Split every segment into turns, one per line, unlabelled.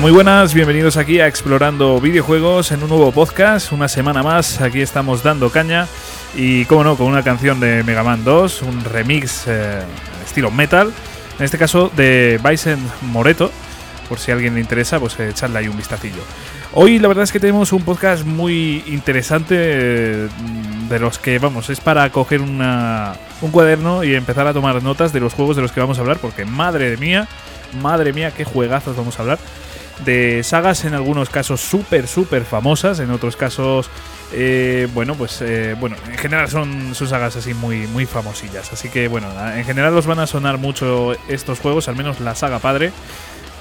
Muy buenas, bienvenidos aquí a Explorando Videojuegos en un nuevo podcast, una semana más, aquí estamos dando caña. Y, como no, con una canción de Mega Man 2, un remix eh, estilo metal, en este caso de Bison Moreto, por si a alguien le interesa, pues echarle ahí un vistacillo. Hoy la verdad es que tenemos un podcast muy interesante eh, de los que, vamos, es para coger una, un cuaderno y empezar a tomar notas de los juegos de los que vamos a hablar, porque madre mía, madre mía, qué juegazos vamos a hablar. De sagas en algunos casos súper, súper famosas, en otros casos, eh, bueno, pues, eh, bueno, en general son, son sagas así muy, muy famosillas. Así que, bueno, en general os van a sonar mucho estos juegos, al menos la saga padre.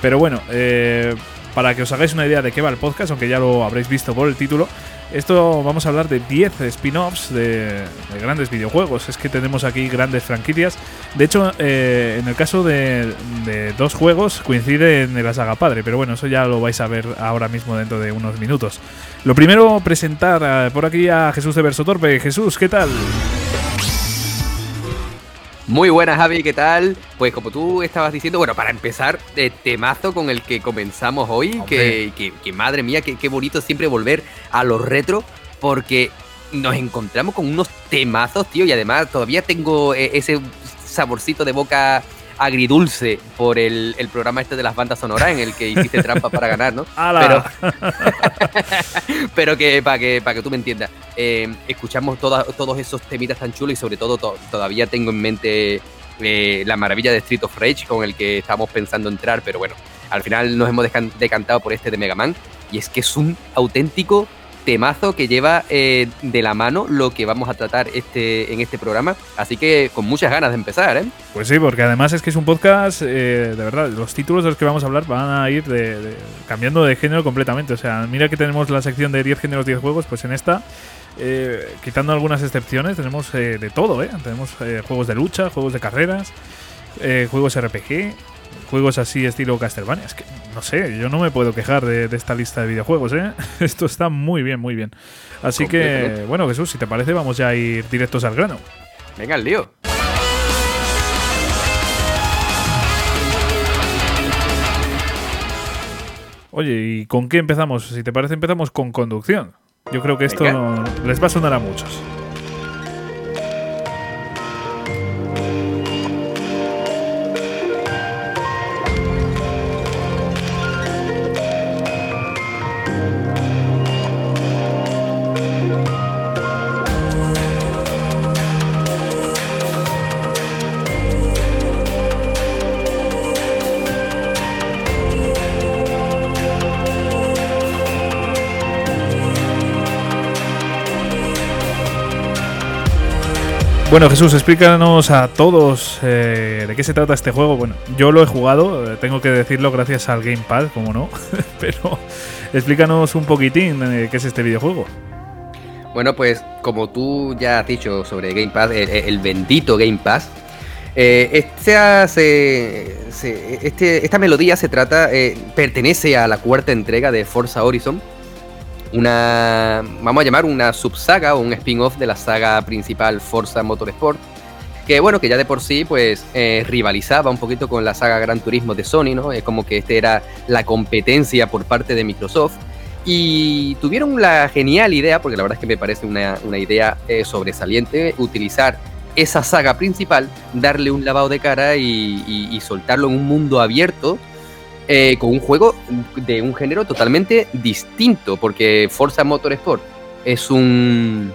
Pero bueno, eh, para que os hagáis una idea de qué va el podcast, aunque ya lo habréis visto por el título, esto vamos a hablar de 10 spin-offs de, grandes videojuegos. Es que tenemos aquí grandes franquicias. De hecho, eh, en el caso de, dos juegos coincide en la saga padre, pero bueno, eso ya lo vais a ver ahora mismo dentro de unos minutos. Lo primero, presentar eh, por aquí a Jesús de Versotorpe. Jesús, ¿qué tal?
Muy buenas, Javi, ¿qué tal? Pues como tú estabas diciendo, bueno, para empezar, eh, temazo con el que comenzamos hoy, que, que, madre mía, qué bonito siempre volver a los retro, porque nos encontramos con unos temazos, tío, y además todavía tengo eh, ese saborcito de boca agridulce por el, programa este de las bandas sonoras en el que hiciste trampa para ganar, ¿no? Pero, pero que para que, para que tú me entiendas, eh, escuchamos todos esos temitas tan chulos y sobre todo todavía tengo en mente eh, la maravilla de Street of Rage con el que estábamos pensando entrar, pero bueno, al final nos hemos decantado por este de Mega Man y es que es un auténtico temazo que lleva eh, de la mano lo que vamos a tratar este, en este programa. Así que con muchas ganas de empezar, ¿eh?
Pues sí, porque además es que es un podcast, eh, de verdad, los títulos de los que vamos a hablar van a ir de, cambiando de género completamente. O sea, mira que tenemos la sección de 10 géneros, 10 juegos, pues en esta, eh, quitando algunas excepciones, tenemos de todo, ¿eh? Tenemos juegos de lucha, juegos de carreras, juegos RPG, juegos así estilo Castlevania. Es que, no sé, yo no me puedo quejar de, esta lista de videojuegos, ¿eh? Esto está muy bien, muy bien. Así que, bueno, Jesús, si te parece, vamos ya a ir directos al grano.
Venga, el lío.
Oye, ¿y con qué empezamos? Si te parece, empezamos con conducción. Yo creo que esto les va a sonar a muchos. Bueno, Jesús, explícanos a todos eh, de qué se trata este juego. Bueno, yo lo he jugado, eh, tengo que decirlo gracias al Gamepad, como no, pero explícanos un poquitín de qué es este videojuego.
Bueno, pues como tú ya has dicho sobre Gamepad, el, bendito Game Pass, eh, este, esta melodía se trata, pertenece a la cuarta entrega de Forza Horizon una, vamos a llamar una subsaga o un spin-off de la saga principal Forza Motorsport, que bueno, que ya de por sí pues eh, rivalizaba un poquito con la saga Gran Turismo de Sony, ¿no? Es como que este era la competencia por parte de Microsoft. Y tuvieron la genial idea, porque la verdad es que me parece una, idea eh, sobresaliente, utilizar esa saga principal, darle un lavado de cara y soltarlo en un mundo abierto eh, con un juego de un género totalmente distinto, porque Forza Motorsport es un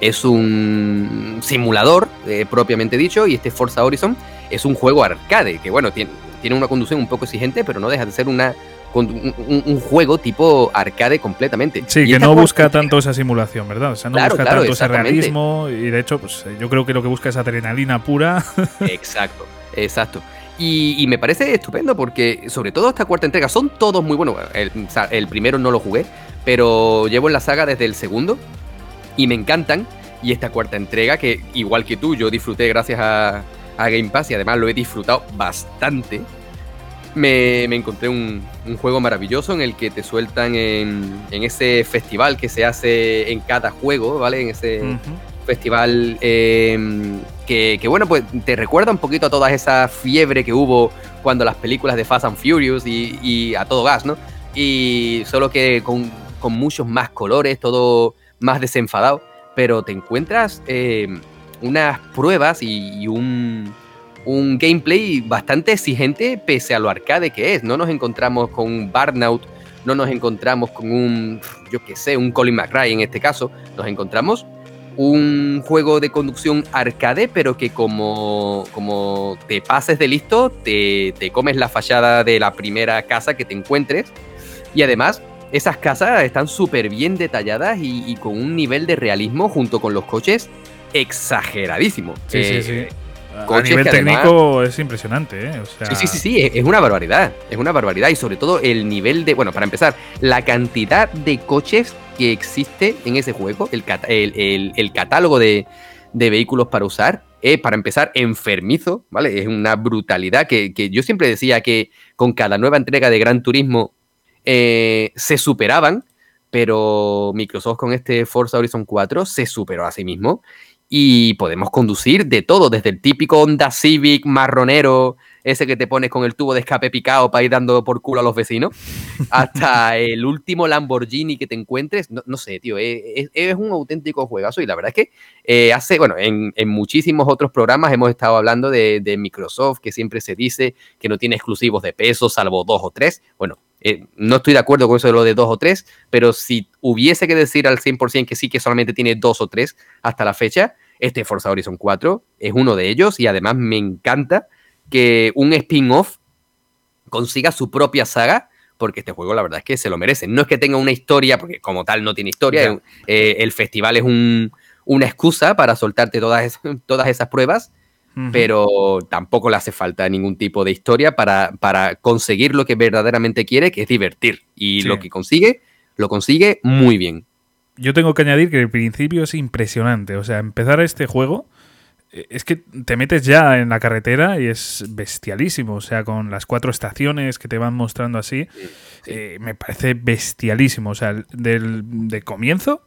es un simulador eh, propiamente dicho y este Forza Horizon es un juego arcade que bueno tiene, tiene una conducción un poco exigente pero no deja de ser una un, juego tipo arcade completamente.
Sí, que no busca tanto esa simulación, ¿verdad? O sea, no busca tanto ese realismo y de hecho, pues yo creo que lo que busca es adrenalina pura.
Exacto, exacto. Y, me parece estupendo porque, sobre todo esta cuarta entrega, son todos muy buenos. El, primero no lo jugué, pero llevo en la saga desde el segundo y me encantan. Y esta cuarta entrega, que igual que tú, yo disfruté gracias a, Game Pass y además lo he disfrutado bastante. Me, encontré un, juego maravilloso en el que te sueltan en, ese festival que se hace en cada juego, ¿vale? En ese festival em, que, bueno, pues te recuerda un poquito a toda esa fiebre que hubo cuando las películas de Fast and Furious y, a todo gas, ¿no? Y solo que con, muchos más colores, todo más desenfadado, pero te encuentras em, unas pruebas y, un, un gameplay bastante exigente pese a lo arcade que es. No nos encontramos con un Burnout, no nos encontramos con un, yo qué sé, un Colin McRae en este caso, nos encontramos un juego de conducción arcade, pero que como, como te pases de listo, te, comes la fachada de la primera casa que te encuentres. Y además, esas casas están súper bien detalladas y, con un nivel de realismo junto con los coches exageradísimo.
Sí, sí, sí. Eh, a nivel técnico es impresionante, ¿eh?
Sí, sí, sí, sí, es una barbaridad. Es una barbaridad. Y sobre todo el nivel de. Bueno, para empezar, la cantidad de coches que existe en ese juego, el, catálogo de, vehículos para usar, es, para empezar, enfermizo, ¿vale? Es una brutalidad que, yo siempre decía que con cada nueva entrega de Gran Turismo eh, se superaban, pero Microsoft con este Forza Horizon 4 se superó a sí mismo y podemos conducir de todo, desde el típico Honda Civic marronero, ese que te pones con el tubo de escape picado para ir dando por culo a los vecinos, hasta el último Lamborghini que te encuentres. No, sé, tío, es, un auténtico juegazo y la verdad es que eh, hace, bueno, en, muchísimos otros programas hemos estado hablando de, Microsoft, que siempre se dice que no tiene exclusivos de peso, salvo dos o tres. Bueno, eh, no estoy de acuerdo con eso de lo de dos o tres, pero si hubiese que decir al 100% que sí que solamente tiene dos o tres hasta la fecha, este Forza Horizon 4 es uno de ellos y además me encanta que un spin-off consiga su propia saga, porque este juego la verdad es que se lo merece. No es que tenga una historia, porque como tal no tiene historia, eh, el festival es una excusa para soltarte todas, todas esas pruebas, pero tampoco le hace falta ningún tipo de historia para, para, conseguir lo que verdaderamente quiere, que es divertir. Y lo que consigue, lo consigue muy bien.
Yo tengo que añadir que el principio es impresionante. O sea, empezar este juego eh, es que te metes ya en la carretera y es bestialísimo. O sea, con las cuatro estaciones que te van mostrando así, eh, me parece bestialísimo. O sea, del, de comienzo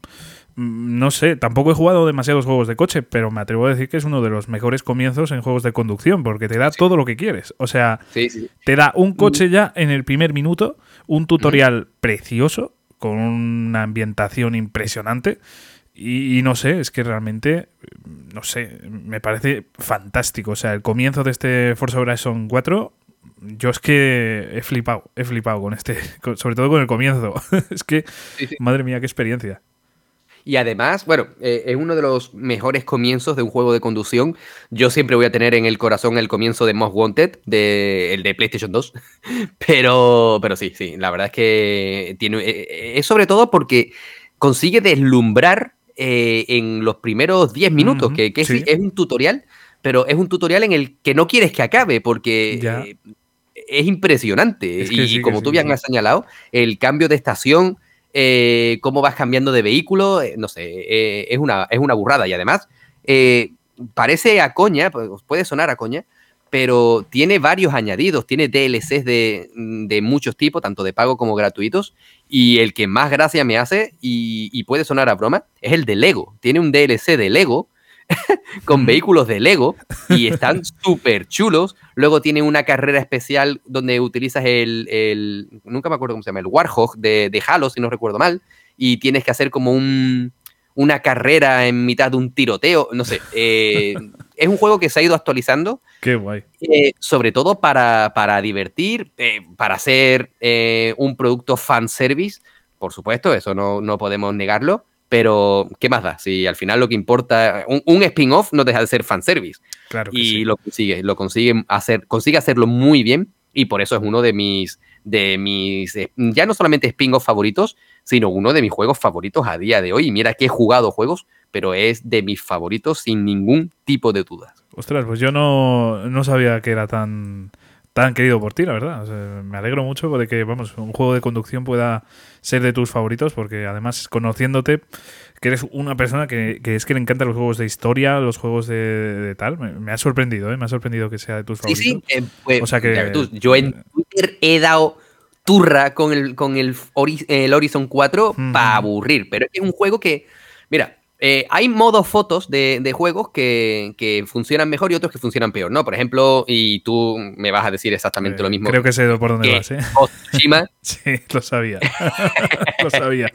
no sé, tampoco he jugado demasiados juegos de coche, pero me atrevo a decir que es uno de los mejores comienzos en juegos de conducción, porque te da todo lo que quieres. O sea, te da un coche mm. ya en el primer minuto, un tutorial precioso, con una ambientación impresionante. Y, no sé, es que realmente, no sé, me parece fantástico. O sea, el comienzo de este Forza Horizon 4 yo es que he flipado, he flipado con este, sobre todo con el comienzo. es que, madre mía, qué experiencia.
Y además, bueno, eh, es uno de los mejores comienzos de un juego de conducción. Yo siempre voy a tener en el corazón el comienzo de Most Wanted, de, el de PlayStation 2. Pero, pero sí, sí, la verdad es que tiene, eh, eh, es sobre todo porque consigue deslumbrar en los primeros 10 minutos, que, es, un tutorial, pero es un tutorial en el que no quieres que acabe, porque es impresionante. y, como tú bien has señalado, el cambio de estación eh, cómo vas cambiando de vehículo, eh, no sé, eh, es, una, es una burrada. Y además, parece a coña, puede sonar a coña, pero tiene varios añadidos, tiene DLCs de, de, muchos tipos, tanto de pago como gratuitos, y el que más gracia me hace, y, y puede sonar a broma, es el de Lego. Tiene un DLC de Lego con vehículos de Lego y están súper chulos. Luego tiene una carrera especial donde utilizas el, nunca me acuerdo cómo se llama, el Warhawk de, de Halo, si no recuerdo mal, y tienes que hacer como un, una carrera en mitad de un tiroteo, no sé. Eh, es un juego que se ha ido actualizando.
Qué guay.
Eh, sobre todo para, para divertir, eh, para hacer un producto fanservice, por supuesto, eso no, no podemos negarlo pero, ¿qué más da? Si al final lo que importa, un, spin-off no deja de ser fanservice.
Claro
y lo consigue, lo consigue hacer, consigue hacerlo muy bien y por eso es uno de mis, de mis, eh, ya no solamente spin-off favoritos, sino uno de mis juegos favoritos a día de hoy. Y mira que he jugado juegos, pero es de mis favoritos sin ningún tipo de dudas.
Ostras, pues yo no, no sabía que era tan, tan querido por ti, la verdad. me alegro mucho de que, vamos, un juego de conducción pueda ser de tus favoritos, porque además, conociéndote, que eres una persona que, es que le encantan los juegos de historia, los juegos de, tal, me, ha sorprendido, ¿eh? Me ha sorprendido que sea de tus favoritos. Sí,
sí, eh, pues, o sea que... yo en Twitter he dado turra con el, con el, el Horizon 4 para aburrir, pero es un juego que, mira, eh, hay modos fotos de, juegos que, funcionan mejor y otros que funcionan peor, ¿no? Por ejemplo, y tú me vas a decir exactamente lo mismo.
Creo que sé por dónde vas, ¿eh?
Tsushima.
sí, lo sabía. lo sabía.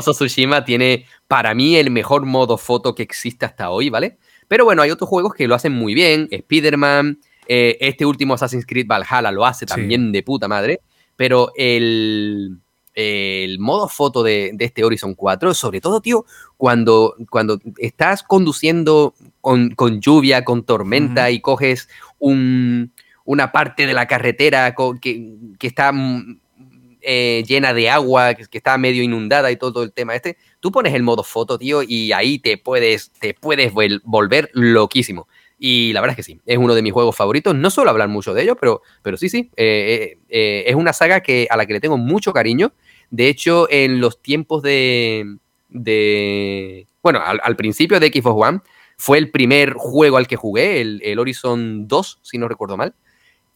Tsushima tiene, para mí, el mejor modo foto que existe hasta hoy, ¿vale? Pero bueno, hay otros juegos que lo hacen muy bien. Spider-Man, eh, este último Assassin's Creed Valhalla lo hace también de puta madre. Pero el el modo foto de, este Horizon 4, sobre todo, tío, cuando, cuando estás conduciendo con, lluvia, con tormenta y coges una parte de la carretera que, está mm, eh, llena de agua, que, está medio inundada y todo el tema este, tú pones el modo foto, tío, y ahí te puedes, te puedes volver loquísimo. Y la verdad es que sí, es uno de mis juegos favoritos. No suelo hablar mucho de ello, pero, pero sí, sí. Eh, eh, es una saga que, a la que le tengo mucho cariño. De hecho, en los tiempos de. bueno, al, principio de Xbox One, fue el primer juego al que jugué, el, Horizon 2, si no recuerdo mal.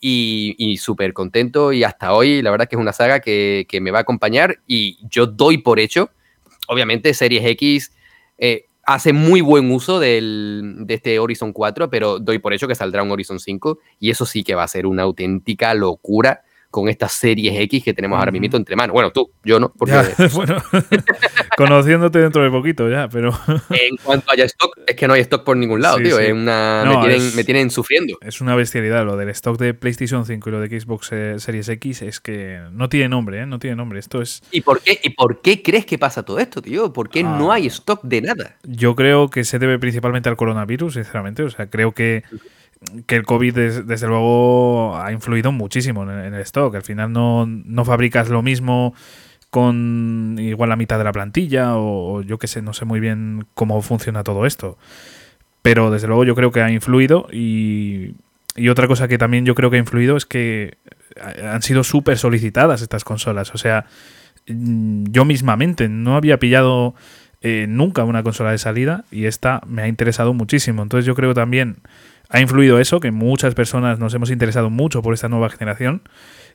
Y, súper contento. Y hasta hoy, la verdad es que es una saga que, me va a acompañar. Y yo doy por hecho. Obviamente, Series X. Eh, hace muy buen uso de este Horizon 4, pero doy por hecho que saldrá un Horizon 5 y eso sí que va a ser una auténtica locura con estas series X que tenemos ahora mismo entre manos. Bueno, tú, yo no. Porque...
bueno, conociéndote dentro de poquito ya, pero...
en cuanto haya stock, es que no hay stock por ningún lado, tío. me, tienen, sufriendo.
Es una bestialidad lo del stock de PlayStation 5 y lo de Xbox eh, Series X, es que no tiene nombre, ¿eh? No tiene nombre. Esto es...
¿Y por qué, y por qué crees que pasa todo esto, tío? ¿Por qué no hay ah. stock de nada?
Yo creo que se debe principalmente al coronavirus, sinceramente. O sea, creo que que el COVID desde luego ha influido muchísimo en, el stock. Al final no, fabricas lo mismo con igual la mitad de la plantilla o, yo qué sé, no sé muy bien cómo funciona todo esto. Pero desde luego yo creo que ha influido y, y otra cosa que también yo creo que ha influido es que han sido súper solicitadas estas consolas. O sea, yo mismamente no había pillado eh, nunca una consola de salida y esta me ha interesado muchísimo. Entonces yo creo también ha influido eso, que muchas personas nos hemos interesado mucho por esta nueva generación.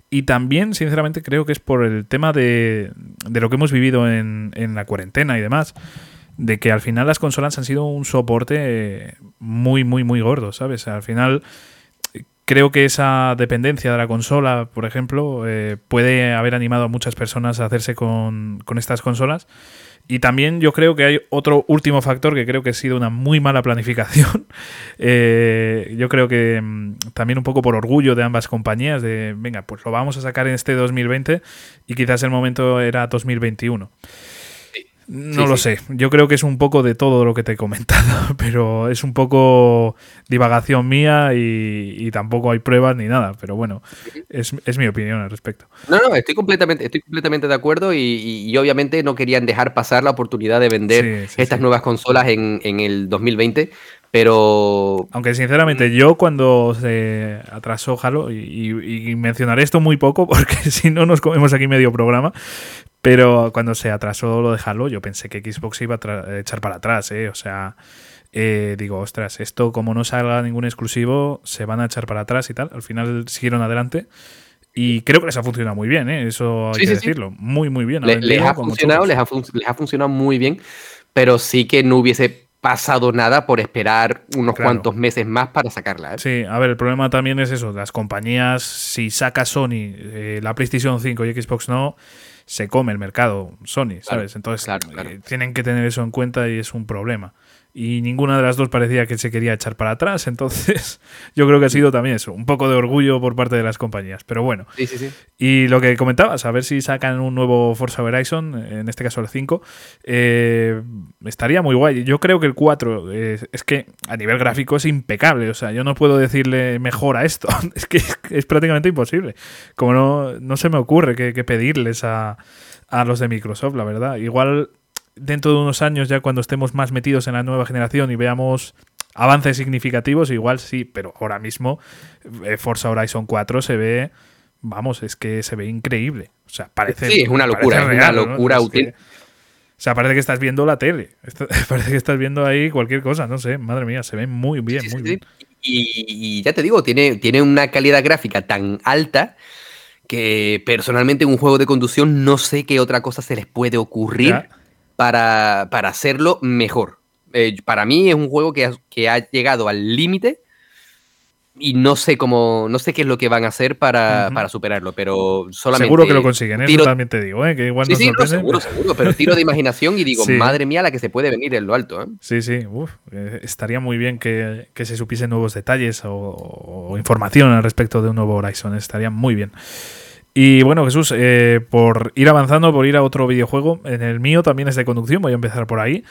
Y también, sinceramente, creo que es por el tema de, de lo que hemos vivido en, en, la cuarentena y demás. De que al final las consolas han sido un soporte muy, muy, muy gordo, ¿sabes? Al final creo que esa dependencia de la consola, por ejemplo, eh, puede haber animado a muchas personas a hacerse con, con estas consolas y también yo creo que hay otro último factor que creo que ha sido una muy mala planificación. Eh, yo creo que mm, también un poco por orgullo de ambas compañías, de venga, pues lo vamos a sacar en este 2020 y quizás el momento era 2021. No lo sé. Yo creo que es un poco de todo lo que te he comentado, pero es un poco divagación mía y, tampoco hay pruebas ni nada. Pero bueno, es, mi opinión al respecto.
No, no, estoy completamente, estoy completamente de acuerdo y, obviamente no querían dejar pasar la oportunidad de vender estas nuevas consolas en, el 2020. Pero.
Aunque sinceramente, yo cuando se atrasó Halo, y, y, mencionaré esto muy poco porque si no nos comemos aquí medio programa, pero cuando se atrasó lo de Halo, yo pensé que Xbox iba a echar para atrás, ¿eh? O sea, eh, digo, ostras, esto como no salga ningún exclusivo, se van a echar para atrás y tal. Al final siguieron adelante. Y creo que les ha funcionado muy bien, ¿eh? eso hay que decirlo. Muy, muy bien.
les, ha funcionado, les, ha funcionado muy bien, pero sí que no hubiese pasado nada por esperar unos cuantos meses más para sacarla. ¿eh?
Sí, a ver, el problema también es eso, las compañías, si saca Sony eh, la PlayStation 5 y Xbox no, se come el mercado Sony, ¿sabes? Entonces eh, tienen que tener eso en cuenta y es un problema y ninguna de las dos parecía que se quería echar para atrás. Entonces, yo creo que ha sido también eso, un poco de orgullo por parte de las compañías. Pero bueno.
Sí, sí, sí.
Y lo que comentabas, a ver si sacan un nuevo Forza Horizon, en este caso el 5, eh, estaría muy guay. Yo creo que el 4 eh, es que a nivel gráfico es impecable. O sea, yo no puedo decirle mejor a esto. es que es, prácticamente imposible. Como no, no se me ocurre que, que pedirles a, a los de Microsoft, la verdad. Igual dentro de unos años, ya cuando estemos más metidos en la nueva generación y veamos avances significativos, igual sí, pero ahora mismo eh, Forza Horizon 4 se ve, vamos, es que se ve increíble. O sea, parece.
Sí, es una locura, es una locura útil.
o sea, parece que estás viendo la tele. parece que estás viendo ahí cualquier cosa, no sé. Madre mía, se ve muy bien, muy bien.
Y, ya te digo, tiene, tiene una calidad gráfica tan alta que personalmente en un juego de conducción no sé qué otra cosa se les puede ocurrir para, para hacerlo mejor. Eh, para mí es un juego que ha, que ha llegado al límite y no sé cómo, no sé qué es lo que van a hacer para, para superarlo, pero solamente.
Seguro que lo consiguen, ¿eh?
tiro-
también te digo, ¿eh? que igual
Sí, sí, no, seguro, seguro, pero tiro de imaginación y digo,
Sí.
madre mía, la que se puede venir en lo alto, ¿eh?
Sí, sí, uf, eh, estaría muy bien que, que se supiesen nuevos detalles o, o información al respecto de un nuevo Horizon, estaría muy bien. Y bueno, Jesús, eh, por ir avanzando, por ir a otro videojuego, en el mío también es de conducción, voy a empezar por ahí.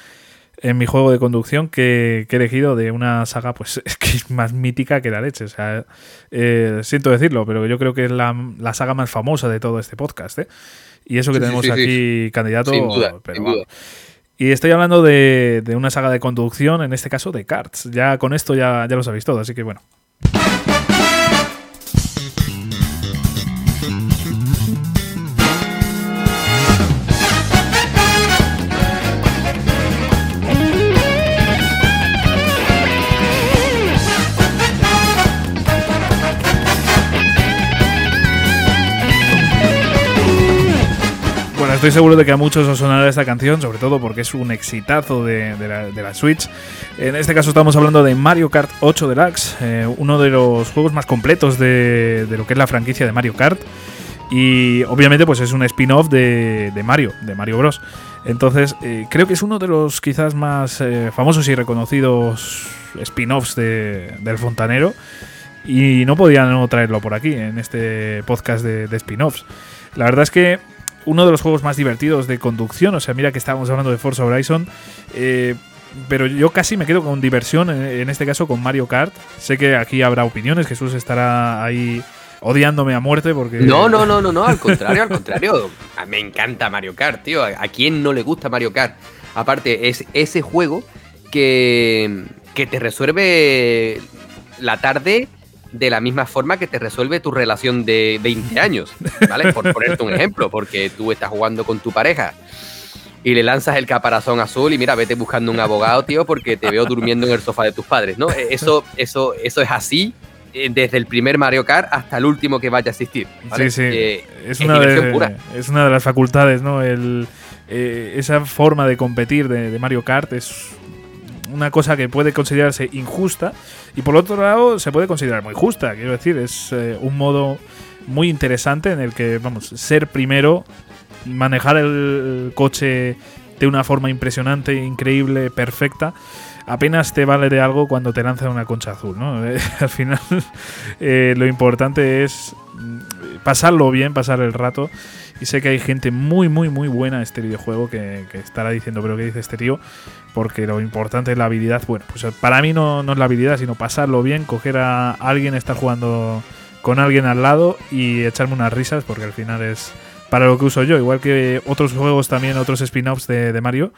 En mi juego de conducción que, que he elegido de una saga, pues es que es más mítica que la leche. O sea, eh, siento decirlo, pero yo creo que es la, la saga más famosa de todo este podcast. ¿eh? Y eso que
Sí,
tenemos
sí, sí.
aquí candidato.
Sin duda,
pero
sin
vamos.
duda.
Y estoy hablando de, de una saga de conducción, en este caso de karts. Ya con esto ya, ya lo sabéis todo, así que bueno. Estoy seguro de que a muchos os sonará esta canción, sobre todo porque es un exitazo de, la, Switch. En este caso estamos hablando de Mario Kart 8 Deluxe, eh, uno de los juegos más completos de, lo que es la franquicia de Mario Kart. Y obviamente pues es un spin-off de, Mario, de Mario Bros. Entonces eh, creo que es uno de los quizás más eh, famosos y reconocidos spin-offs de- del fontanero. Y no podía no traerlo por aquí, en este podcast de spin-offs. La verdad es que uno de los juegos más divertidos de conducción, o sea, mira que estábamos hablando de Forza Horizon, eh, pero yo casi me quedo con diversión, en, en este caso con Mario Kart. Sé que aquí habrá opiniones, Jesús estará ahí odiándome a muerte porque...
No, no, no, no, no, al contrario, al contrario. A- Me encanta Mario Kart, tío. ¿A a quién no le gusta Mario Kart? Aparte, es ese juego que, que te resuelve la tarde de la misma forma que te resuelve tu relación de 20 años, ¿vale? Por ponerte un ejemplo, porque tú estás jugando con tu pareja y le lanzas el caparazón azul y mira, vete buscando un abogado, tío, porque te veo durmiendo en el sofá de tus padres, ¿no? Eso, eso, eso es así eh, desde el primer Mario Kart hasta el último que vaya a existir. ¿vale?
Sí, sí.
Eh,
es,
es
una
diversión
de,
pura.
es una de las facultades, ¿no? El, eh, esa forma de competir de, de Mario Kart es una cosa que puede considerarse injusta y por otro lado se puede considerar muy justa. Quiero decir, es eh, un modo muy interesante en el que, vamos, ser primero, manejar el coche de una forma impresionante, increíble, perfecta, apenas te vale de algo cuando te lanzan una concha azul, ¿no? Al final eh, lo importante es pasarlo bien, pasar el rato. Y sé que hay gente muy, muy, muy buena en este videojuego que, que estará diciendo, pero ¿qué dice este tío? Porque lo importante es la habilidad. Bueno, pues para mí no, no es la habilidad, sino pasarlo bien, coger a alguien, estar jugando con alguien al lado y echarme unas risas, porque al final es para lo que uso yo. Igual que otros juegos también, otros spin-offs de, de Mario,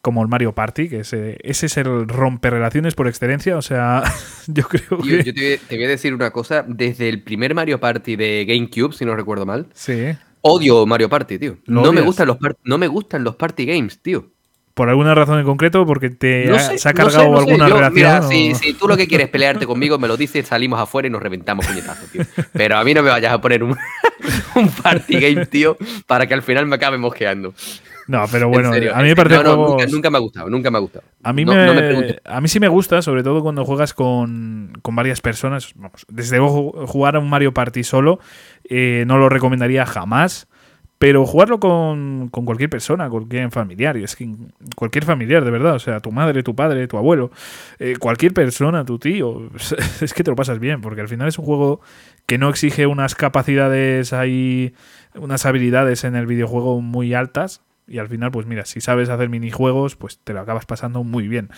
como el Mario Party, que ese, ese es el romper relaciones por excelencia. O sea, yo creo que.
yo te, voy- te voy a decir una cosa. Desde el primer Mario Party de GameCube, si no recuerdo mal,
Sí.
odio Mario Party, tío.
¿Lo
No me, gustan los no me gustan los party games, tío.
Por alguna razón en concreto, porque te
No
ha- se ha
no sé,
cargado
sé.
alguna
Yo,
reacción.
Mira, si, si tú lo que quieres es pelearte conmigo, me lo dices, salimos afuera y nos reventamos puñetazos, tío. Pero a mí no me vayas a poner un, un party game, tío, para que al final me acabe mosqueando.
No, pero
En
bueno,
serio,
a mí me parece.
No,
juegos-
nunca, nunca me ha gustado, nunca me ha gustado.
A mí,
No-
me,
no me preguntes.
a mí sí me gusta, sobre todo cuando juegas con, con varias personas. Vamos, desde luego, jugar a un Mario Party solo eh, no lo recomendaría jamás. Pero jugarlo con, con cualquier persona, cualquier familiar, es que cualquier familiar, de verdad, o sea, tu madre, tu padre, tu abuelo, eh, cualquier persona, tu tío, es que te lo pasas bien, porque al final es un juego que no exige unas capacidades ahí, unas habilidades en el videojuego muy altas, y al final, pues mira, si sabes hacer minijuegos, pues te lo acabas pasando muy bien.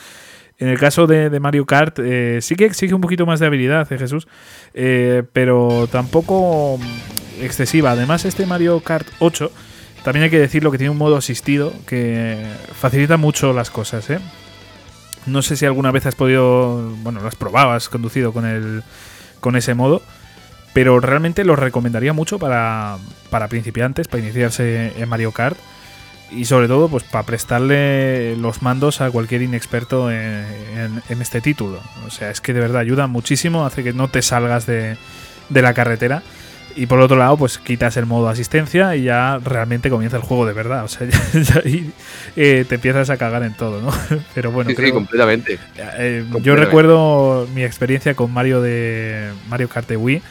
En el caso de, de Mario Kart, eh, sí que exige un poquito más de habilidad, ¿eh, Jesús, Eh, pero tampoco excesiva. Además, este Mario Kart 8, también hay que decirlo que tiene un modo asistido que facilita mucho las cosas. ¿eh? No sé si alguna vez has podido, bueno, lo has probado, has conducido con, el, con ese modo, pero realmente lo recomendaría mucho para, para principiantes, para iniciarse en Mario Kart y sobre todo pues para prestarle los mandos a cualquier inexperto en, en- en este título. O sea, es que de verdad ayuda muchísimo, hace que no te salgas de, de la carretera. Y por otro lado, pues quitas el modo asistencia y ya realmente comienza el juego de verdad. O sea, ya, ahí, eh, te empiezas a cagar en todo, ¿no? Pero bueno,
Sí,
creo,
sí, completamente.
eh, yo
completamente.
recuerdo mi experiencia con Mario de Mario Kart de Wii.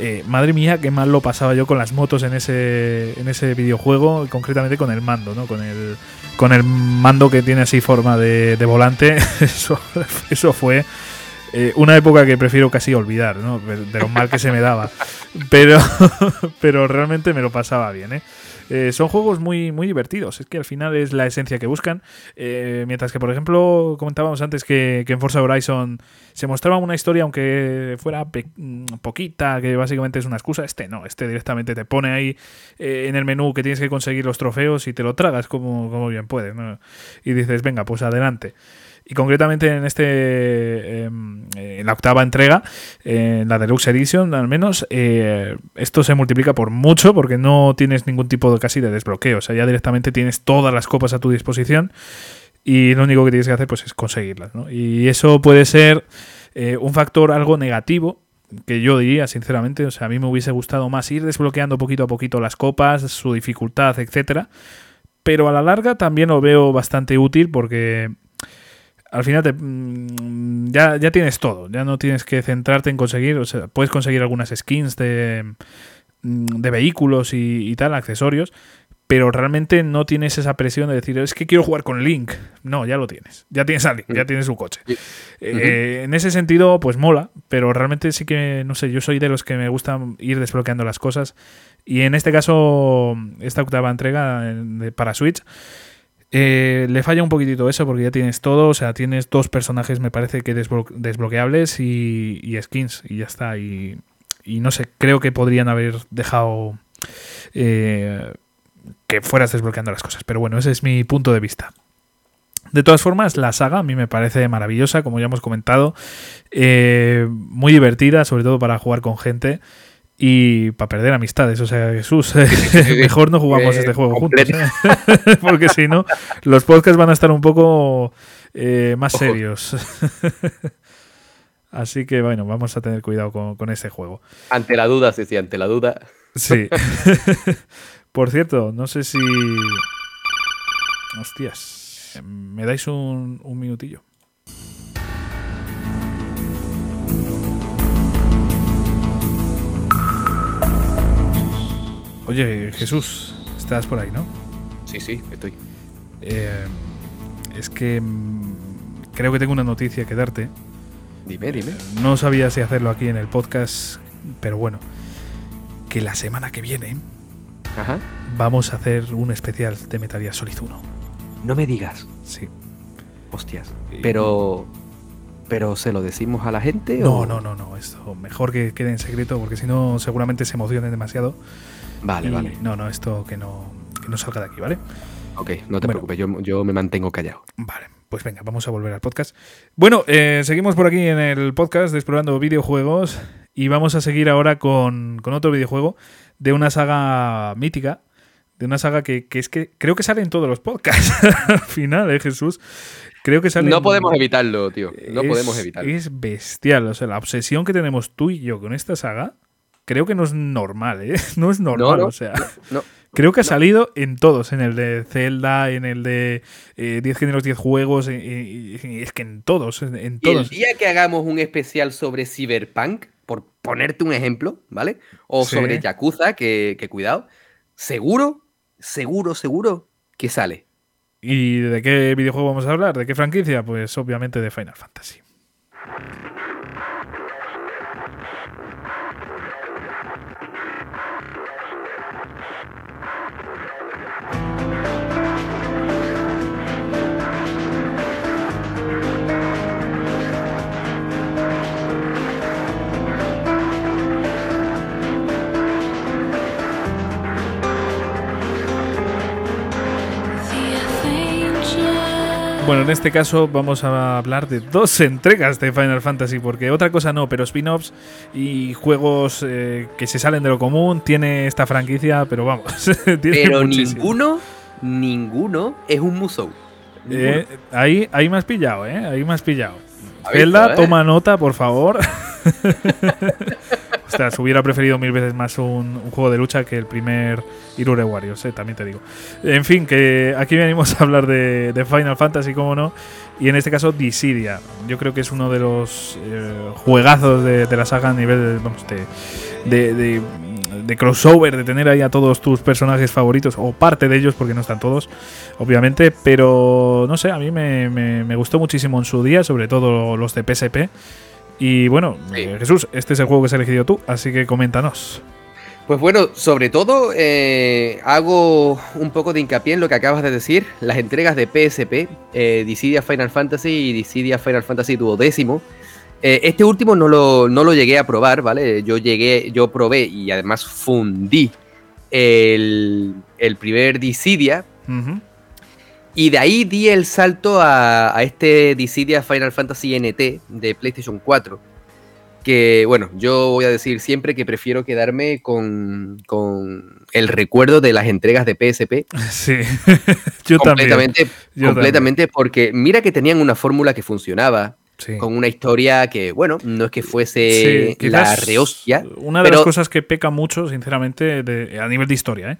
Eh, madre mía, qué mal lo pasaba yo con las motos en ese, en ese videojuego, concretamente con el mando, ¿no? Con el, con el mando que tiene así forma de, de volante. Eso, eso fue eh, una época que prefiero casi olvidar, ¿no? De lo mal que se me daba. Pero, pero realmente me lo pasaba bien, ¿eh? Eh, son juegos muy, muy divertidos. Es que al final es la esencia que buscan. Eh, mientras que, por ejemplo, comentábamos antes que, que en Forza Horizon se mostraba una historia, aunque fuera mm, poquita, que básicamente es una excusa. Este no, este directamente te pone ahí eh, en el menú que tienes que conseguir los trofeos y te lo tragas como, como bien puedes. Y dices, venga, pues adelante. Y concretamente en este em, en la octava entrega, en la Deluxe Edition al menos, eh, esto se multiplica por mucho porque no tienes ningún tipo de casi de desbloqueo. O sea, ya directamente tienes todas las copas a tu disposición y lo único que tienes que hacer pues es conseguirlas. ¿no? Y eso puede ser eh, un factor algo negativo que yo diría sinceramente, o sea, a mí me hubiese gustado más ir desbloqueando poquito a poquito las copas, su dificultad, etcétera, pero a la larga también lo veo bastante útil porque al final te, mm, ya, ya tienes todo, ya no tienes que centrarte en conseguir, o sea, puedes conseguir algunas skins de, mm, de vehículos y, y tal, accesorios, pero realmente no tienes esa presión de decir, es que quiero jugar con Link. No, ya lo tienes, ya tienes a Link, ya
Mm.
tienes su coche. Eh, En ese sentido, pues mola, pero realmente sí que, no sé, yo soy de los que me gusta ir desbloqueando las cosas. Y en este caso, esta octava entrega en- de- para Switch, eh, le falla un poquitito eso porque ya tienes todo, o sea, tienes dos personajes, me parece que desblo- desbloqueables y, skins, y ya está. Y, y no sé, creo que podrían haber dejado eh, que fueras desbloqueando las cosas, pero bueno, ese es mi punto de vista. De todas formas, la saga a mí me parece maravillosa, como ya hemos comentado, eh, muy divertida, sobre todo para jugar con gente y para perder amistades. O sea, Jesús, mejor no jugamos
Eh,
este juego juntos. ¿eh? porque si no, los podcasts van a estar un poco eh, más
Ojo.
serios. Así que bueno, vamos a tener cuidado con, con este juego.
Ante la duda, sí, sí, ante la duda.
Sí. Por cierto, no sé si. Hostias. ¿Me dais un, un minutillo? Oye, Jesús, estás por ahí, ¿no?
Sí, sí, estoy.
Eh, es que mm, creo que tengo una noticia que darte.
Dime, dime.
No sabía si hacerlo aquí en el podcast, pero bueno. Que la semana que viene
Ajá.
vamos a hacer un especial de Metal Gear Solid 1.
No me digas.
Sí.
Hostias. Pero. ¿Pero se lo decimos a la gente?
No,
o-
no, no, no. Esto mejor que quede en secreto porque si no seguramente se emocionen demasiado.
Vale,
Y
vale.
No, no, esto que no, que no salga de aquí, ¿vale?
Ok, no te
Bueno.
preocupes, yo, yo me mantengo callado.
Vale, pues venga, vamos a volver al podcast. Bueno, eh, seguimos por aquí en el podcast de explorando videojuegos y vamos a seguir ahora con, con otro videojuego de una saga mítica, de una saga que, que es que creo que sale en todos los podcasts al final, ¿eh, Jesús? Creo que sale
No podemos evitarlo, tío. No
es-
podemos evitarlo.
Es bestial, o sea, la obsesión que tenemos tú y yo con esta saga, creo que no es normal, ¿eh? No es normal,
no,
o sea...
No,
Creo que ha salido en todos, en el de Zelda, en el de eh, 10 géneros, 10 juegos, y es que en todos, en, en
Y el
todos.
día que hagamos un especial sobre Cyberpunk, por ponerte un ejemplo, ¿vale? O
Sí.
sobre Yakuza, que, que cuidado, seguro, seguro, seguro que sale.
¿Y de qué videojuego vamos a hablar? ¿De qué franquicia? Pues obviamente de Final Fantasy. Bueno, en este caso vamos a hablar de dos entregas de Final Fantasy, porque otra cosa no, pero spin-offs y juegos eh, que se salen de lo común tiene esta franquicia, pero vamos, tiene
Pero
muchísimo.
ninguno, ninguno es un Musou.
Eh, ahí, ahí me has pillado, ¿eh? Ahí me has pillado.
Visto,
Zelda,
¿eh?
toma nota, por favor. ostras, hubiera preferido mil veces más un, juego de lucha que el primer Irure Warriors, eh, también te digo. En fin, que aquí venimos a hablar de, Final Fantasy, como no, y en este caso Dissidia. Yo creo que es uno de los eh, juegazos de, la saga a nivel de, de, de, crossover, de tener ahí a todos tus personajes favoritos, o parte de ellos, porque no están todos, obviamente, pero no sé, a mí me gustó muchísimo en su día, sobre todo los de PSP. Y bueno, eh, Jesús, este es el juego que has elegido tú, así que coméntanos.
Pues bueno, sobre todo eh, hago un poco de hincapié en lo que acabas de decir, las entregas de PSP, eh, Dissidia Final Fantasy y Dissidia Final Fantasy duodécimo. Eh, este último no lo, no lo, llegué a probar, ¿vale? Yo llegué, yo probé y además fundí el, el primer Dissidia. Y de ahí di el salto a, este Dissidia Final Fantasy NT de PlayStation 4. Que bueno, yo voy a decir siempre que prefiero quedarme con, el recuerdo de las entregas de PSP.
Sí, yo
completamente, también. completamente, porque mira que tenían una fórmula que funcionaba. Con una historia que, bueno, no es que fuese la rehostia.
Una de las cosas que peca mucho, sinceramente, a nivel de historia, ¿eh?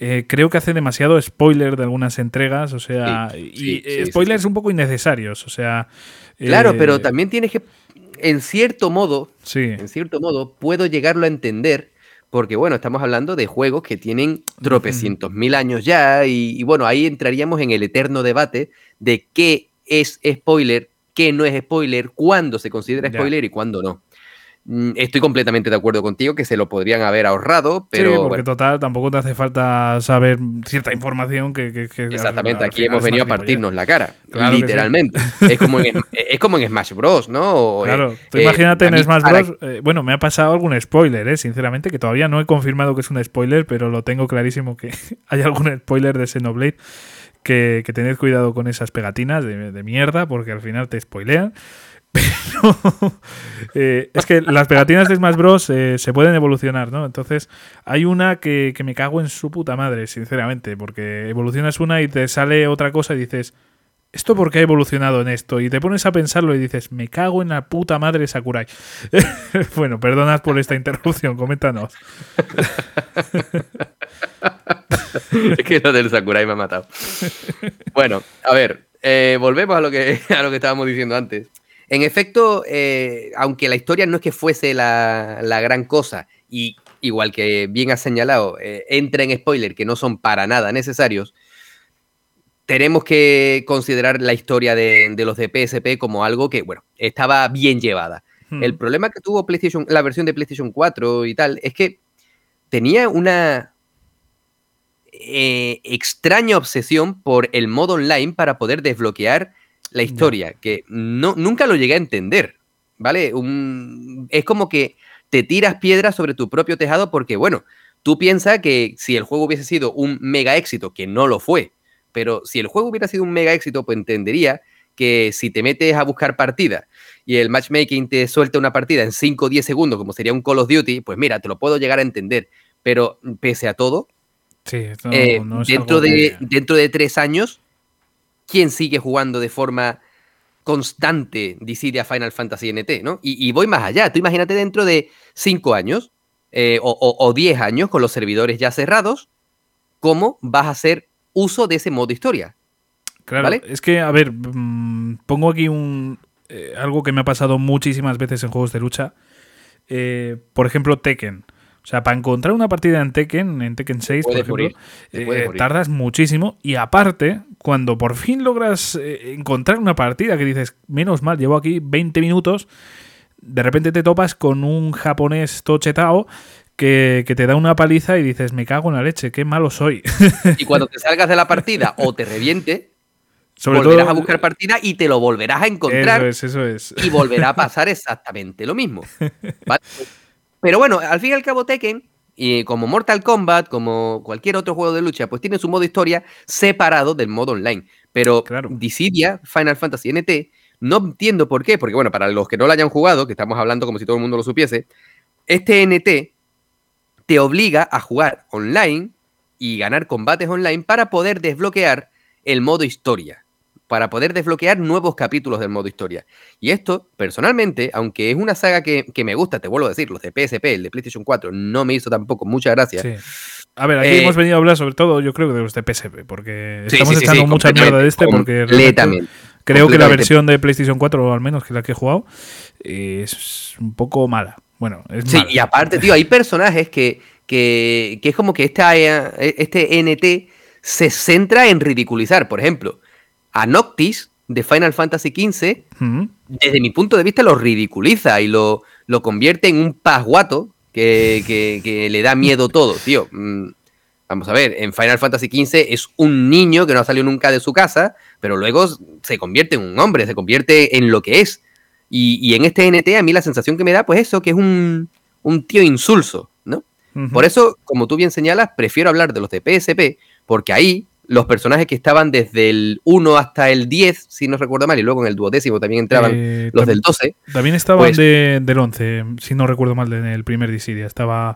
Eh, creo que hace demasiado spoiler de algunas entregas, o sea, y eh, spoilers un poco innecesarios, o sea.
Claro, pero también tienes que, en cierto modo, en cierto modo, puedo llegarlo a entender. Porque bueno, estamos hablando de juegos que tienen tropecientos mil años ya y, bueno, ahí entraríamos en el eterno debate de qué es spoiler, qué no es spoiler, cuándo se considera spoiler y cuándo no. Mm, estoy completamente de acuerdo contigo que se lo podrían haber ahorrado, pero.
Sí, porque total, tampoco te hace falta saber cierta información que.
Exactamente, aquí hemos venido a partirnos la cara, literalmente. es, como en, es como en Smash Bros, ¿no?
claro, tú imagínate en Smash Bros. Eh, bueno, me ha pasado algún spoiler, ¿eh? sinceramente, que todavía no he confirmado que es un spoiler, pero lo tengo clarísimo que hay algún spoiler de Xenoblade. Que, que tened cuidado con esas pegatinas de, de mierda, porque al final te spoilean. Pero eh, es que las pegatinas de Smash Bros. Eh, se pueden evolucionar, ¿no? Entonces, hay una que, me cago en su puta madre, sinceramente, porque evolucionas una y te sale otra cosa y dices, ¿esto por qué ha evolucionado en esto? Y te pones a pensarlo y dices, me cago en la puta madre Sakurai. bueno, perdonad por esta interrupción, coméntanos.
es que lo del Sakurai me ha matado. Bueno, a ver, eh, volvemos a lo, que, a lo que estábamos diciendo antes. En efecto, eh, aunque la historia no es que fuese la, gran cosa, y igual que bien has señalado, eh, entra en spoiler que no son para nada necesarios, tenemos que considerar la historia de, los de PSP como algo que, bueno, estaba bien llevada. Hmm. El problema que tuvo PlayStation, la versión de PlayStation 4 y tal, es que tenía una eh, extraña obsesión por el modo online para poder desbloquear la historia, que no, nunca lo llegué a entender, ¿vale? es como que te tiras piedras sobre tu propio tejado porque, bueno, tú piensas que si el juego hubiese sido un mega éxito, que no lo fue, pero si el juego hubiera sido un mega éxito, pues entendería que si te metes a buscar partida y el matchmaking te suelta una partida en 5 o 10 segundos, como sería un Call of Duty, pues mira, te lo puedo llegar a entender. Pero pese a todo, eh, dentro, de, dentro de tres años quién sigue jugando de forma constante Dissidia Final Fantasy NT, ¿no? Y, voy más allá. Tú imagínate dentro de 5 años eh, o 10 años con los servidores ya cerrados, cómo vas a hacer uso de ese modo historia.
Claro, es que, a ver, mm, pongo aquí un eh, algo que me ha pasado muchísimas veces en juegos de lucha. Eh, por ejemplo, Tekken. O sea, para encontrar una partida en Tekken, en Tekken 6, por ejemplo, eh, tardas muchísimo. Y aparte, cuando por fin logras eh, encontrar una partida que dices, menos mal, llevo aquí 20 minutos, de repente te topas con un japonés tochetao que, que, te da una paliza y dices, me cago en la leche, qué malo soy.
Y cuando te salgas de la partida o te reviente, volverás a buscar partida y te lo volverás a encontrar.
Eso es, eso es.
Y volverá a pasar exactamente lo mismo. ¿vale? Pero bueno, al fin y al cabo Tekken, y como Mortal Kombat, como cualquier otro juego de lucha, pues tiene su modo historia separado del modo online. Pero claro. Dissidia, Final Fantasy NT, no entiendo por qué, porque bueno, para los que no lo hayan jugado, que estamos hablando como si todo el mundo lo supiese, este NT te obliga a jugar online y ganar combates online para poder desbloquear el modo historia. Para poder desbloquear nuevos capítulos del modo historia. Y esto, personalmente, aunque es una saga que, me gusta, te vuelvo a decir, los de PSP, el de PlayStation 4, no me hizo tampoco mucha gracia.
A ver, aquí eh, hemos venido a hablar sobre todo, yo creo, de los de PSP, porque estamos echando mucha mierda de este, porque creo que la versión de PlayStation 4, al menos que la que he jugado, es un poco mala. Bueno, es
Sí, y aparte, tío, hay personajes que, que, es como que esta, este NT se centra en ridiculizar. Por ejemplo, a Noctis de Final Fantasy XV, desde mi punto de vista, lo ridiculiza y lo, lo convierte en un pasguato que, que, le da miedo todo, tío. Mm, vamos a ver, en Final Fantasy XV es un niño que no ha salido nunca de su casa, pero luego se convierte en un hombre, se convierte en lo que es. Y, en este NT a mí la sensación que me da, pues eso, que es un, un tío insulso, ¿no? Por eso, como tú bien señalas, prefiero hablar de los de PSP, porque ahí los personajes que estaban desde el 1 hasta el 10, si no recuerdo mal, y luego en el duodécimo también entraban eh, los del 12.
También estaban pues del 11, si no recuerdo mal, en el primer Dissidia. Estaba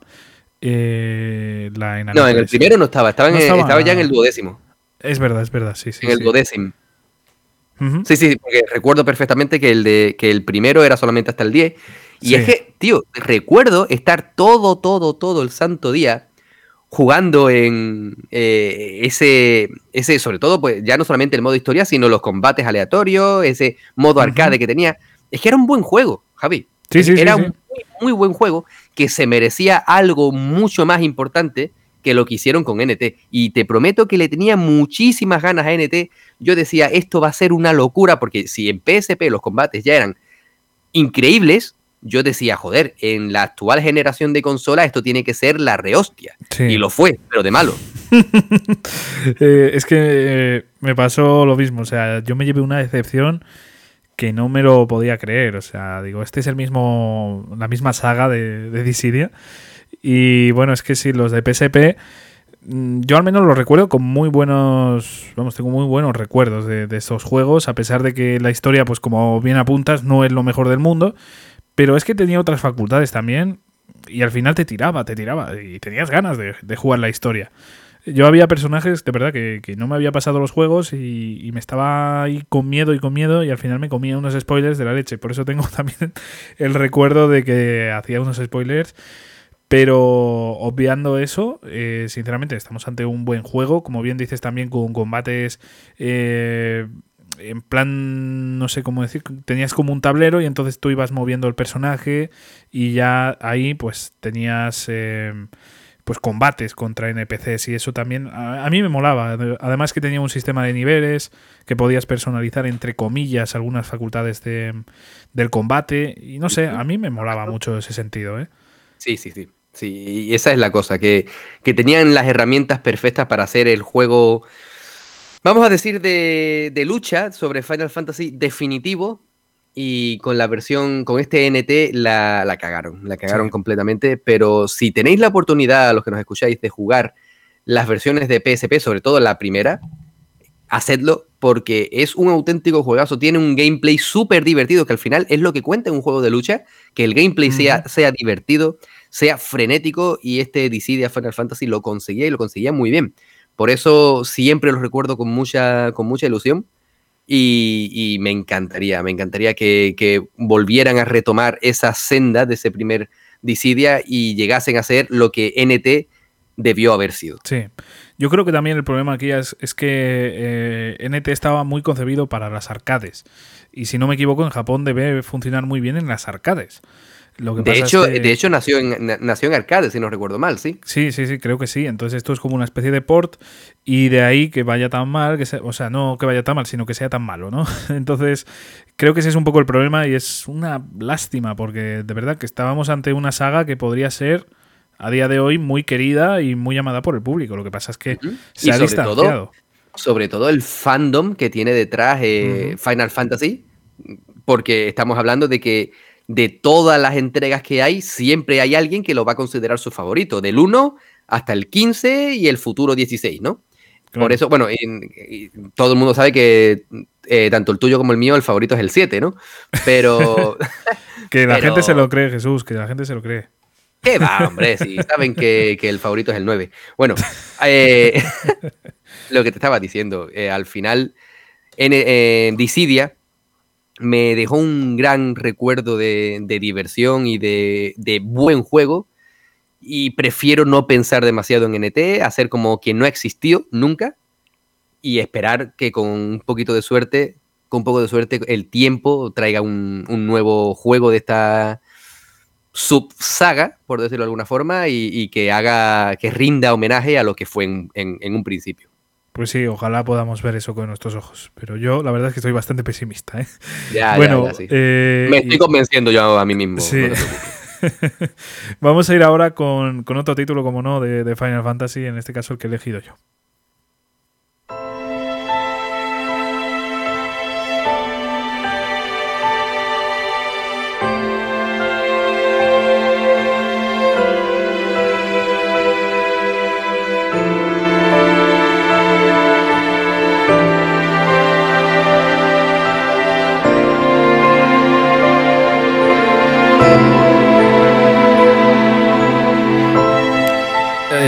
eh, la
No, en el primero no estaba, estaba, ya en el duodécimo.
Es verdad, es verdad, sí, sí.
En el duodécimo. Sí, sí, porque recuerdo perfectamente que el, de, que el primero era solamente hasta el 10. Y es que, tío, recuerdo estar todo, todo, todo el santo día jugando en eh, ese, ese, sobre todo, pues ya no solamente el modo historia, sino los combates aleatorios, ese modo arcade que tenía. Es que era un buen juego, Javi.
Sí, sí,
era
un
muy, buen juego que se merecía algo mucho más importante que lo que hicieron con NT. Y te prometo que le tenía muchísimas ganas a NT. Yo decía, esto va a ser una locura, porque si en PSP los combates ya eran increíbles, yo decía, joder, en la actual generación de consolas esto tiene que ser la rehostia. Y lo fue, pero de malo.
Eh, es que eh, me pasó lo mismo. O sea, yo me llevé una decepción que no me lo podía creer. O sea, digo, este es el mismo. la misma saga de, de Dissidia. Y bueno, es que sí, los de PSP. Mm, yo al menos los recuerdo con muy buenos. Vamos, tengo muy buenos recuerdos de, de estos juegos. A pesar de que la historia, pues como bien apuntas, no es lo mejor del mundo pero es que tenía otras facultades también y al final te tiraba, te tiraba y tenías ganas de, jugar la historia. Yo había personajes, de verdad, que, no me había pasado los juegos y, me estaba ahí con miedo y con miedo y al final me comía unos spoilers de la leche. Por eso tengo también el recuerdo de que hacía unos spoilers. Pero obviando eso, eh, sinceramente estamos ante un buen juego, como bien dices también con combates eh, en plan, no sé cómo decir, tenías como un tablero y entonces tú ibas moviendo el personaje y ya ahí pues tenías em, pues combates contra NPCs y eso también a, mí me molaba. Además que tenía un sistema de niveles que podías personalizar entre comillas algunas facultades de, del combate y no sé, a mí me molaba mucho ese sentido. ¿eh?
Sí, sí, sí. Sí, y esa es la cosa, que, que tenían las herramientas perfectas para hacer el juego Vamos a decir de, lucha sobre Final Fantasy definitivo y con la versión, con este NT la, la cagaron, la cagaron completamente, pero si tenéis la oportunidad, a los que nos escucháis, de jugar las versiones de PSP, sobre todo la primera, hacedlo porque es un auténtico juegazo, tiene un gameplay súper divertido, que al final es lo que cuenta en un juego de lucha, que el gameplay sea, sea divertido, sea frenético, y este Dissidia Final Fantasy lo conseguía y lo conseguía muy bien. Por eso siempre lo recuerdo con mucha, con mucha ilusión. Y, me encantaría, me encantaría que, volvieran a retomar esa senda de ese primer Dissidia y llegasen a ser lo que NT debió haber sido.
Sí, yo creo que también el problema aquí es, que eh, NT estaba muy concebido para las arcades. Y si no me equivoco, en Japón debe funcionar muy bien en las arcades
de, hecho, de hecho, nació en, nació en arcade, si no recuerdo mal, ¿sí?
Sí, sí, sí, creo que sí. Entonces esto es como una especie de port y de ahí que vaya tan mal, que o sea, no que vaya tan mal, sino que sea tan malo, ¿no? Entonces creo que ese es un poco el problema y es una lástima porque de verdad que estábamos ante una saga que podría ser a día de hoy muy querida y muy amada por el público. Lo que pasa es que se ha sobre Todo,
sobre todo el fandom que tiene detrás eh, Final Fantasy, porque estamos hablando de que de todas las entregas que hay, siempre hay alguien que lo va a considerar su favorito, del 1 hasta el 15 y el futuro 16, ¿no? Por eso, bueno, todo el mundo sabe que eh, tanto el tuyo como el mío, el favorito es el 7, ¿no? Pero...
que la gente se lo cree, Jesús, que la gente se lo cree.
¿Qué va, hombre? Si saben que, el favorito es el 9. Bueno, eh, lo que te estaba diciendo, eh, al final en, en Dissidia me dejó un gran recuerdo de, diversión y de, buen juego. Y prefiero no pensar demasiado en NT, hacer como que no existió nunca y esperar que con un poquito de suerte, con un poco de suerte, el tiempo traiga un, nuevo juego de esta subsaga, por decirlo de alguna forma, y, que haga, que rinda homenaje a lo que fue en un principio.
Pues sí, ojalá podamos ver eso con nuestros ojos. Pero yo, la verdad es que estoy bastante pesimista. ¿eh?
Ya, bueno, ya, ya, sí. eh, me estoy convenciendo yo a mí mismo.
Sí. No Vamos a ir ahora con, con, otro título, como no, de, de Final Fantasy, en este caso el que he elegido yo.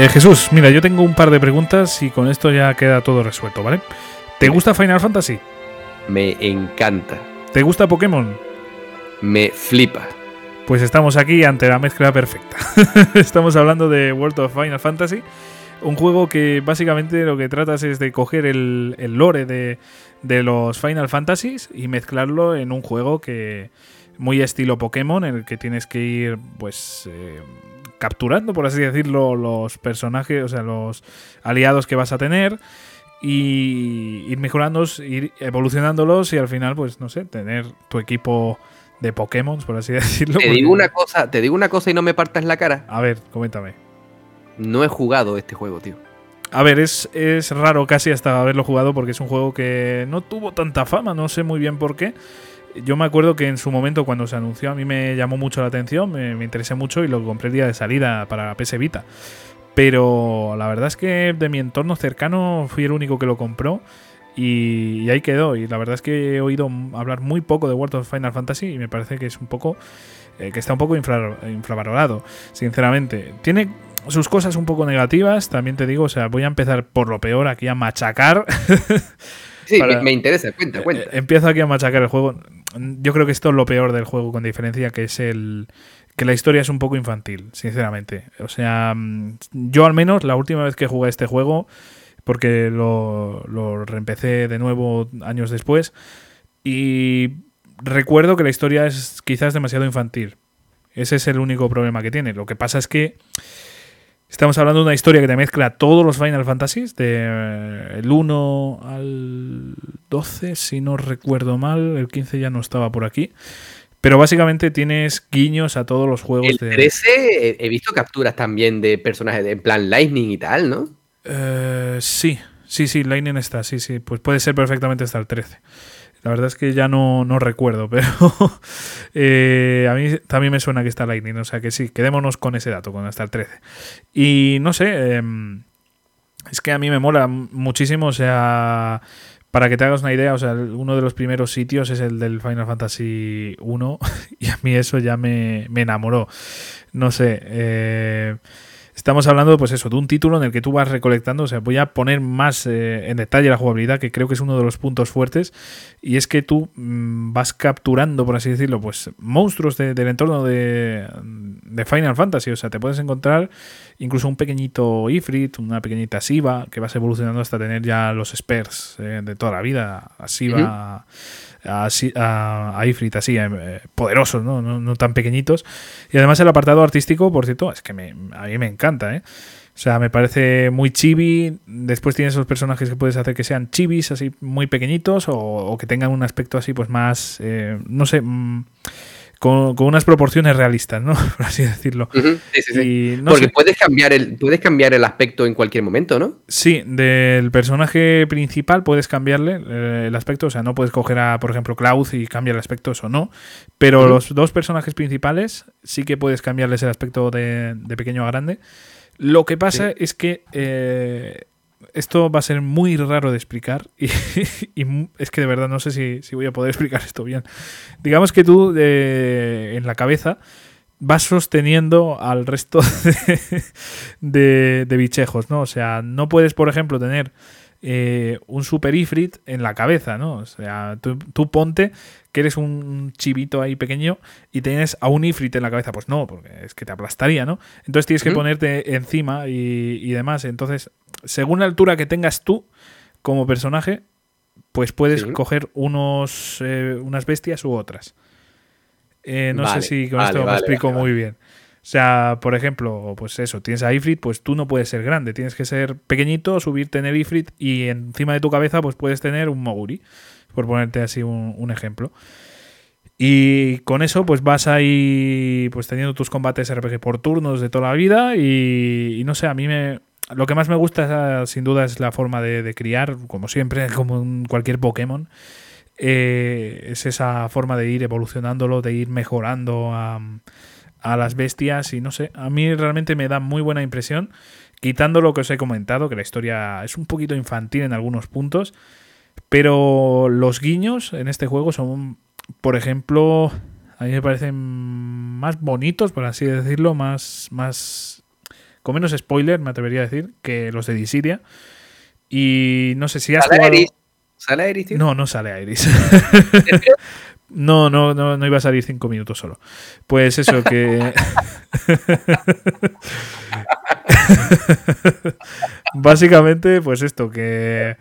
Eh, Jesús, mira, yo tengo un par de preguntas y con esto ya queda todo resuelto, ¿vale? ¿Te gusta Final Fantasy?
Me encanta.
¿Te gusta Pokémon?
Me flipa.
Pues estamos aquí ante la mezcla perfecta. estamos hablando de World of Final Fantasy, un juego que básicamente lo que tratas es de coger el, el lore de, de, los Final Fantasies y mezclarlo en un juego que muy estilo Pokémon, en el que tienes que ir, pues. Eh, capturando, por así decirlo, los personajes, o sea, los aliados que vas a tener y ir mejorándolos, ir evolucionándolos y al final, pues, no sé, tener tu equipo de Pokémon, por así decirlo.
Te digo una cosa, te digo una cosa y no me partas la cara.
A ver, coméntame.
No he jugado este juego, tío.
A ver, es, es raro casi hasta haberlo jugado porque es un juego que no tuvo tanta fama, no sé muy bien por qué yo me acuerdo que en su momento cuando se anunció a mí me llamó mucho la atención, me, me interesé mucho y lo compré el día de salida para la PS Vita. Pero la verdad es que de mi entorno cercano fui el único que lo compró y, y, ahí quedó. Y la verdad es que he oído hablar muy poco de World of Final Fantasy y me parece que es un poco. Eh, que está un poco infra, infravalorado, sinceramente. Tiene sus cosas un poco negativas, también te digo, o sea, voy a empezar por lo peor aquí a machacar.
Sí, para, me, interesa, cuenta, cuenta.
Eh, empiezo aquí a machacar el juego. Yo creo que esto es lo peor del juego, con diferencia, que es el. que la historia es un poco infantil, sinceramente. O sea, mm, yo al menos, la última vez que jugué este juego, porque lo, lo reempecé de nuevo años después, y recuerdo que la historia es quizás demasiado infantil. Ese es el único problema que tiene. Lo que pasa es que Estamos hablando de una historia que te mezcla todos los Final Fantasies, de eh, el 1 al 12, si no recuerdo mal, el 15 ya no estaba por aquí. Pero básicamente tienes guiños a todos los juegos
el
de.
13 he visto capturas también de personajes de, en plan Lightning y tal, ¿no?
Eh, sí, sí, sí, Lightning está, sí, sí. Pues puede ser perfectamente hasta el 13. La verdad es que ya no, no recuerdo, pero eh, a mí también me suena que está Lightning. O sea que sí, quedémonos con ese dato, con hasta el 13. Y no sé, eh, es que a mí me mola muchísimo, o sea... Para que te hagas una idea, o sea, uno de los primeros sitios es el del Final Fantasy 1 y a mí eso ya me, me enamoró. No sé, eh, Estamos hablando, pues eso, de un título en el que tú vas recolectando. O sea, voy a poner más eh, en detalle la jugabilidad, que creo que es uno de los puntos fuertes. Y es que tú mmm, vas capturando, por así decirlo, pues monstruos de, del entorno de, de, Final Fantasy. O sea, te puedes encontrar incluso un pequeñito Ifrit, una pequeñita Siva, que vas evolucionando hasta tener ya los Spurs eh, de toda la vida. A Siva. Uh -huh a, a, a Ifrit así, eh, poderosos, ¿no? ¿no? ¿no? tan pequeñitos. Y además el apartado artístico, por cierto, es que me, a mí me encanta, ¿eh? O sea, me parece muy chibi. Después tienes esos personajes que puedes hacer que sean chibis, así muy pequeñitos, o, o que tengan un aspecto así, pues más, eh, no sé, mmm, con, con, unas proporciones realistas, ¿no? Por así decirlo.
Uh -huh. sí, sí. No Porque sé. puedes cambiar el puedes cambiar el aspecto en cualquier momento, ¿no?
Sí, del personaje principal puedes cambiarle eh, el aspecto, o sea, no puedes coger a, por ejemplo, Cloud y cambiar el aspecto, eso no. Pero uh -huh. los dos personajes principales sí que puedes cambiarles el aspecto de, de pequeño a grande. Lo que pasa sí. es que eh, esto va a ser muy raro de explicar y, es que de verdad no sé si, si, voy a poder explicar esto bien. Digamos que tú eh, en la cabeza vas sosteniendo al resto de, de, de, bichejos, ¿no? O sea, no puedes, por ejemplo, tener eh, un super Ifrit en la cabeza, ¿no? O sea, tú, ponte que eres un chivito ahí pequeño y tienes a un Ifrit en la cabeza. Pues no, porque es que te aplastaría, ¿no? Entonces tienes que ponerte encima y, demás. Entonces, según la altura que tengas tú como personaje, pues puedes coger unos, eh, unas bestias u otras. Eh, no sé si con esto me explico muy bien. O sea, por ejemplo, pues eso, tienes a Ifrit, pues tú no puedes ser grande, tienes que ser pequeñito, subirte en el Ifrit y encima de tu cabeza pues puedes tener un Moguri, por ponerte así un, ejemplo. Y con eso pues vas ahí pues teniendo tus combates RPG por turnos de toda la vida y, no sé, a mí me... Lo que más me gusta sin duda es la forma de, criar, como siempre, como cualquier Pokémon. Eh, es esa forma de ir evolucionándolo, de ir mejorando a a las bestias y no sé, a mí realmente me da muy buena impresión, quitando lo que os he comentado, que la historia es un poquito infantil en algunos puntos, pero los guiños en este juego son, por ejemplo, a mí me parecen más bonitos, por así decirlo, más, más con menos spoiler, me atrevería a decir, que los de Dissidia. Y no sé si has
¿Sale Iris? ¿Sale Iris,
No, no sale Iris. No, no, no, no iba a salir cinco minutos solo. Pues eso, que. Básicamente, pues esto, que.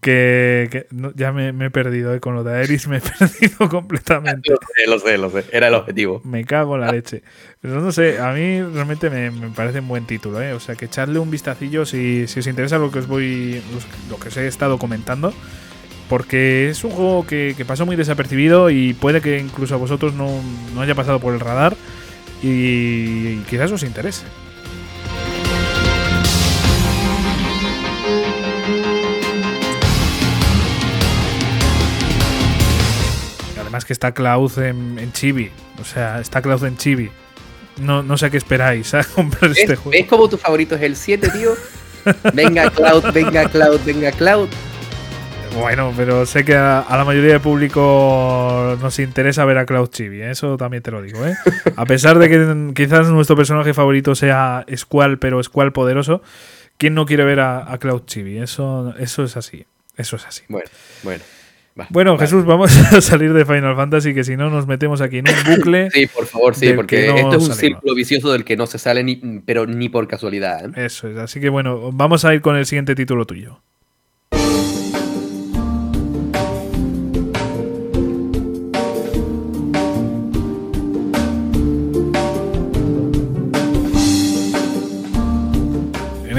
Que, ya me, he perdido eh, con lo de Aeris, me he perdido completamente.
Lo sé, lo sé, lo sé. Era el objetivo.
Me cago en la leche. Pero no sé, a mí realmente me, parece un buen título, ¿eh? O sea, que echadle un vistacillo si, si os interesa lo que os voy. lo que os he estado comentando porque es un juego que, pasó muy desapercibido y puede que incluso a vosotros no, haya pasado por el radar y, quizás os interese. Además que está Cloud en, Chibi. O sea, está Cloud en Chibi. No, no sé qué esperáis a comprar este juego.
¿Ves como tu favorito es el 7, tío? Venga Cloud, venga Cloud, venga Cloud.
Bueno, pero sé que a, la mayoría del público nos interesa ver a Cloud Chibi, ¿eh? eso también te lo digo. ¿eh? A pesar de que quizás nuestro personaje favorito sea Squall, pero Squall poderoso, ¿quién no quiere ver a, Cloud Chibi? Eso, eso es así. Eso es así.
Bueno, bueno.
bueno, Jesús, vamos a salir de Final Fantasy, que si no nos metemos aquí en un bucle.
Sí, por favor, sí, porque esto es un círculo vicioso del que no se sale ni, pero ni por casualidad.
¿eh? Eso es, así que bueno, vamos a ir con el siguiente título tuyo.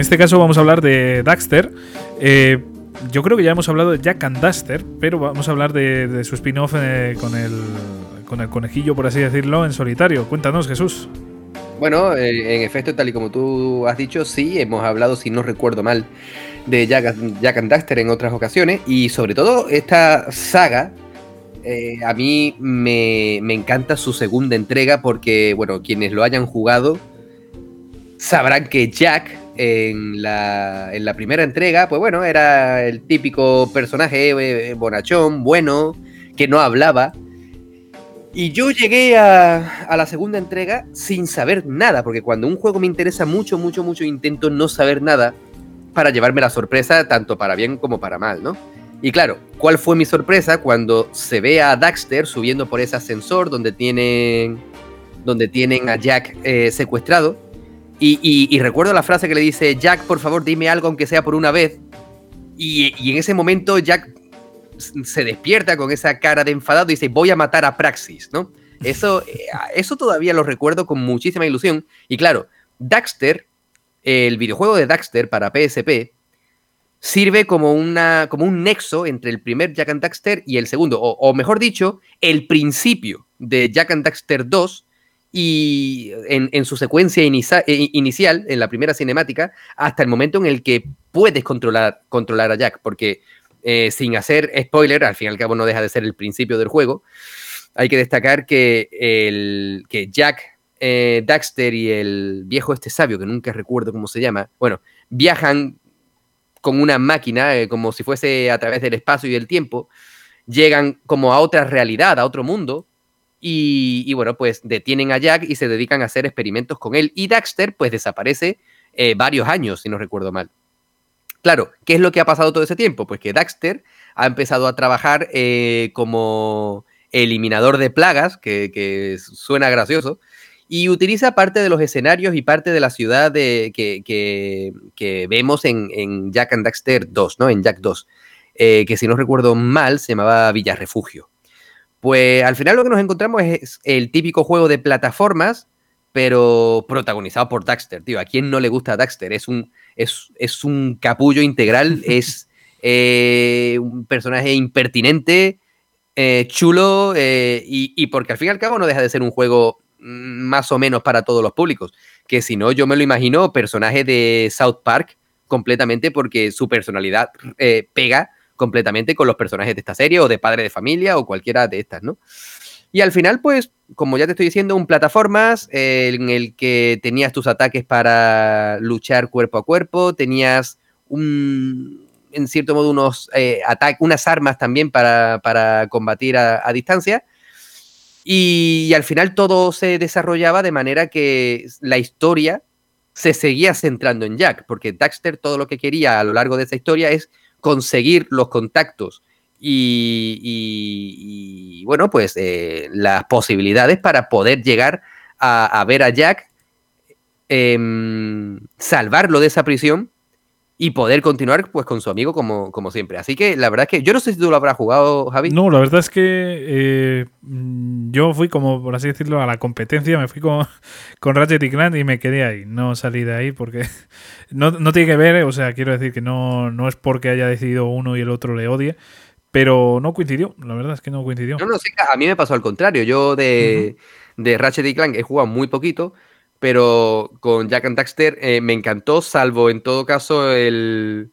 Este caso vamos a hablar de Daxter. Eh, yo creo que ya hemos hablado de Jack and Daxter, pero vamos a hablar de, su spin-off eh, con, el, con el conejillo, por así decirlo, en solitario. Cuéntanos, Jesús.
Bueno, eh, en efecto, tal y como tú has dicho, sí, hemos hablado, si no recuerdo mal, de Jack, Jack and Daxter en otras ocasiones. Y sobre todo, esta saga, a mí me, me encanta su segunda entrega porque, bueno, quienes lo hayan jugado sabrán que Jack en la, en la primera entrega, pues bueno, era el típico personaje eh, bonachón, bueno, que no hablaba. Y yo llegué a, a, la segunda entrega sin saber nada, porque cuando un juego me interesa mucho, mucho, mucho, intento no saber nada para llevarme la sorpresa, tanto para bien como para mal, ¿no? Y claro, ¿cuál fue mi sorpresa cuando se ve a Daxter subiendo por ese ascensor donde tienen, donde tienen a Jack eh, secuestrado? Y, recuerdo la frase que le dice, Jack, por favor, dime algo aunque sea por una vez. Y, en ese momento Jack se despierta con esa cara de enfadado y dice, voy a matar a Praxis, ¿no? Eso, eh, eso todavía lo recuerdo con muchísima ilusión. Y claro, Daxter, el videojuego de Daxter para PSP, sirve como, una, como un nexo entre el primer Jack and Daxter y el segundo, o, o mejor dicho, el principio de Jack and Daxter 2 y en, su secuencia eh, inicial, en la primera cinemática, hasta el momento en el que puedes controlar, a Jack, porque eh, sin hacer spoiler, al fin y al cabo no deja de ser el principio del juego, hay que destacar que, Jack, eh, Daxter y el viejo este sabio, que nunca recuerdo cómo se llama, bueno, viajan con una máquina, como si fuese a través del espacio y el tiempo, llegan como a otra realidad, a otro mundo, y, bueno, pues detienen a Jack y se dedican a hacer experimentos con él. Y Daxter pues desaparece eh, varios años, si no recuerdo mal. Claro, ¿qué es lo que ha pasado todo ese tiempo? Pues que Daxter ha empezado a trabajar eh, como eliminador de plagas, que, suena gracioso, y utiliza parte de los escenarios y parte de la ciudad de, que, vemos en, Jack and Daxter 2, ¿no? En Jack 2, eh, que si no recuerdo mal se llamaba Villa Refugio. Pues al final lo que nos encontramos es el típico juego de plataformas, pero protagonizado por Daxter, tío. ¿A quién no le gusta Daxter? Es un, es, es un capullo integral, es eh, un personaje impertinente, eh, chulo, eh, y, porque al fin y al cabo no deja de ser un juego mm, más o menos para todos los públicos. Que si no, yo me lo imagino personaje de South Park completamente porque su personalidad pega completamente con los personajes de esta serie o de Padre de Familia o cualquiera de estas, ¿no? Y al final, pues, como ya te estoy diciendo, un plataformas en el que tenías tus ataques para luchar cuerpo a cuerpo, tenías un, en cierto modo, unos eh, unas armas también para, combatir a, distancia. Y, al final todo se desarrollaba de manera que la historia se seguía centrando en Jack, porque Daxter todo lo que quería a lo largo de esa historia es conseguir los contactos y, bueno, pues eh, las posibilidades para poder llegar a, ver a Jack, em, salvarlo de esa prisión y poder continuar pues con su amigo como, como siempre. Así que la verdad es que yo no sé si tú lo habrás jugado, Javi.
No, la verdad es que eh, yo fui como, por así decirlo, a la competencia, me fui con, con Ratchet y Clank y me quedé ahí. No salí de ahí porque no, no tiene que ver, o sea, quiero decir que no, no es porque haya decidido uno y el otro le odie, pero no coincidió, la verdad es que no coincidió.
No, no, sí, a mí me pasó al contrario. Yo de, de Ratchet y Clank he jugado muy poquito, pero con Jack and Daxter eh, me encantó, salvo en todo caso el.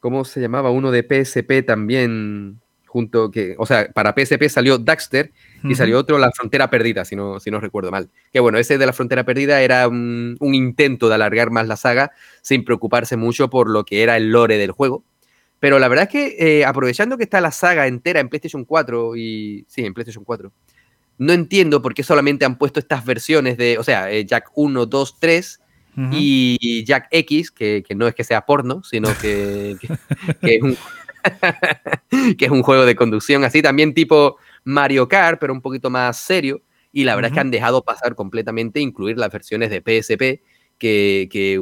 ¿Cómo se llamaba? Uno de PSP también, junto que. O sea, para PSP salió Daxter y salió otro La Frontera Perdida, si no, si no recuerdo mal. Que bueno, ese de La Frontera Perdida era un, un intento de alargar más la saga sin preocuparse mucho por lo que era el lore del juego pero la verdad es que eh, aprovechando que está la saga entera en PlayStation 4 y... Sí, en PlayStation 4. No entiendo por qué solamente han puesto estas versiones de, o sea, eh, Jack 1, 2, 3 y Jack X, que, no es que sea porno, sino que, es un, que es un juego de conducción así, también tipo Mario Kart, pero un poquito más serio. Y la verdad es que han dejado pasar completamente, incluir las versiones de PSP, que, que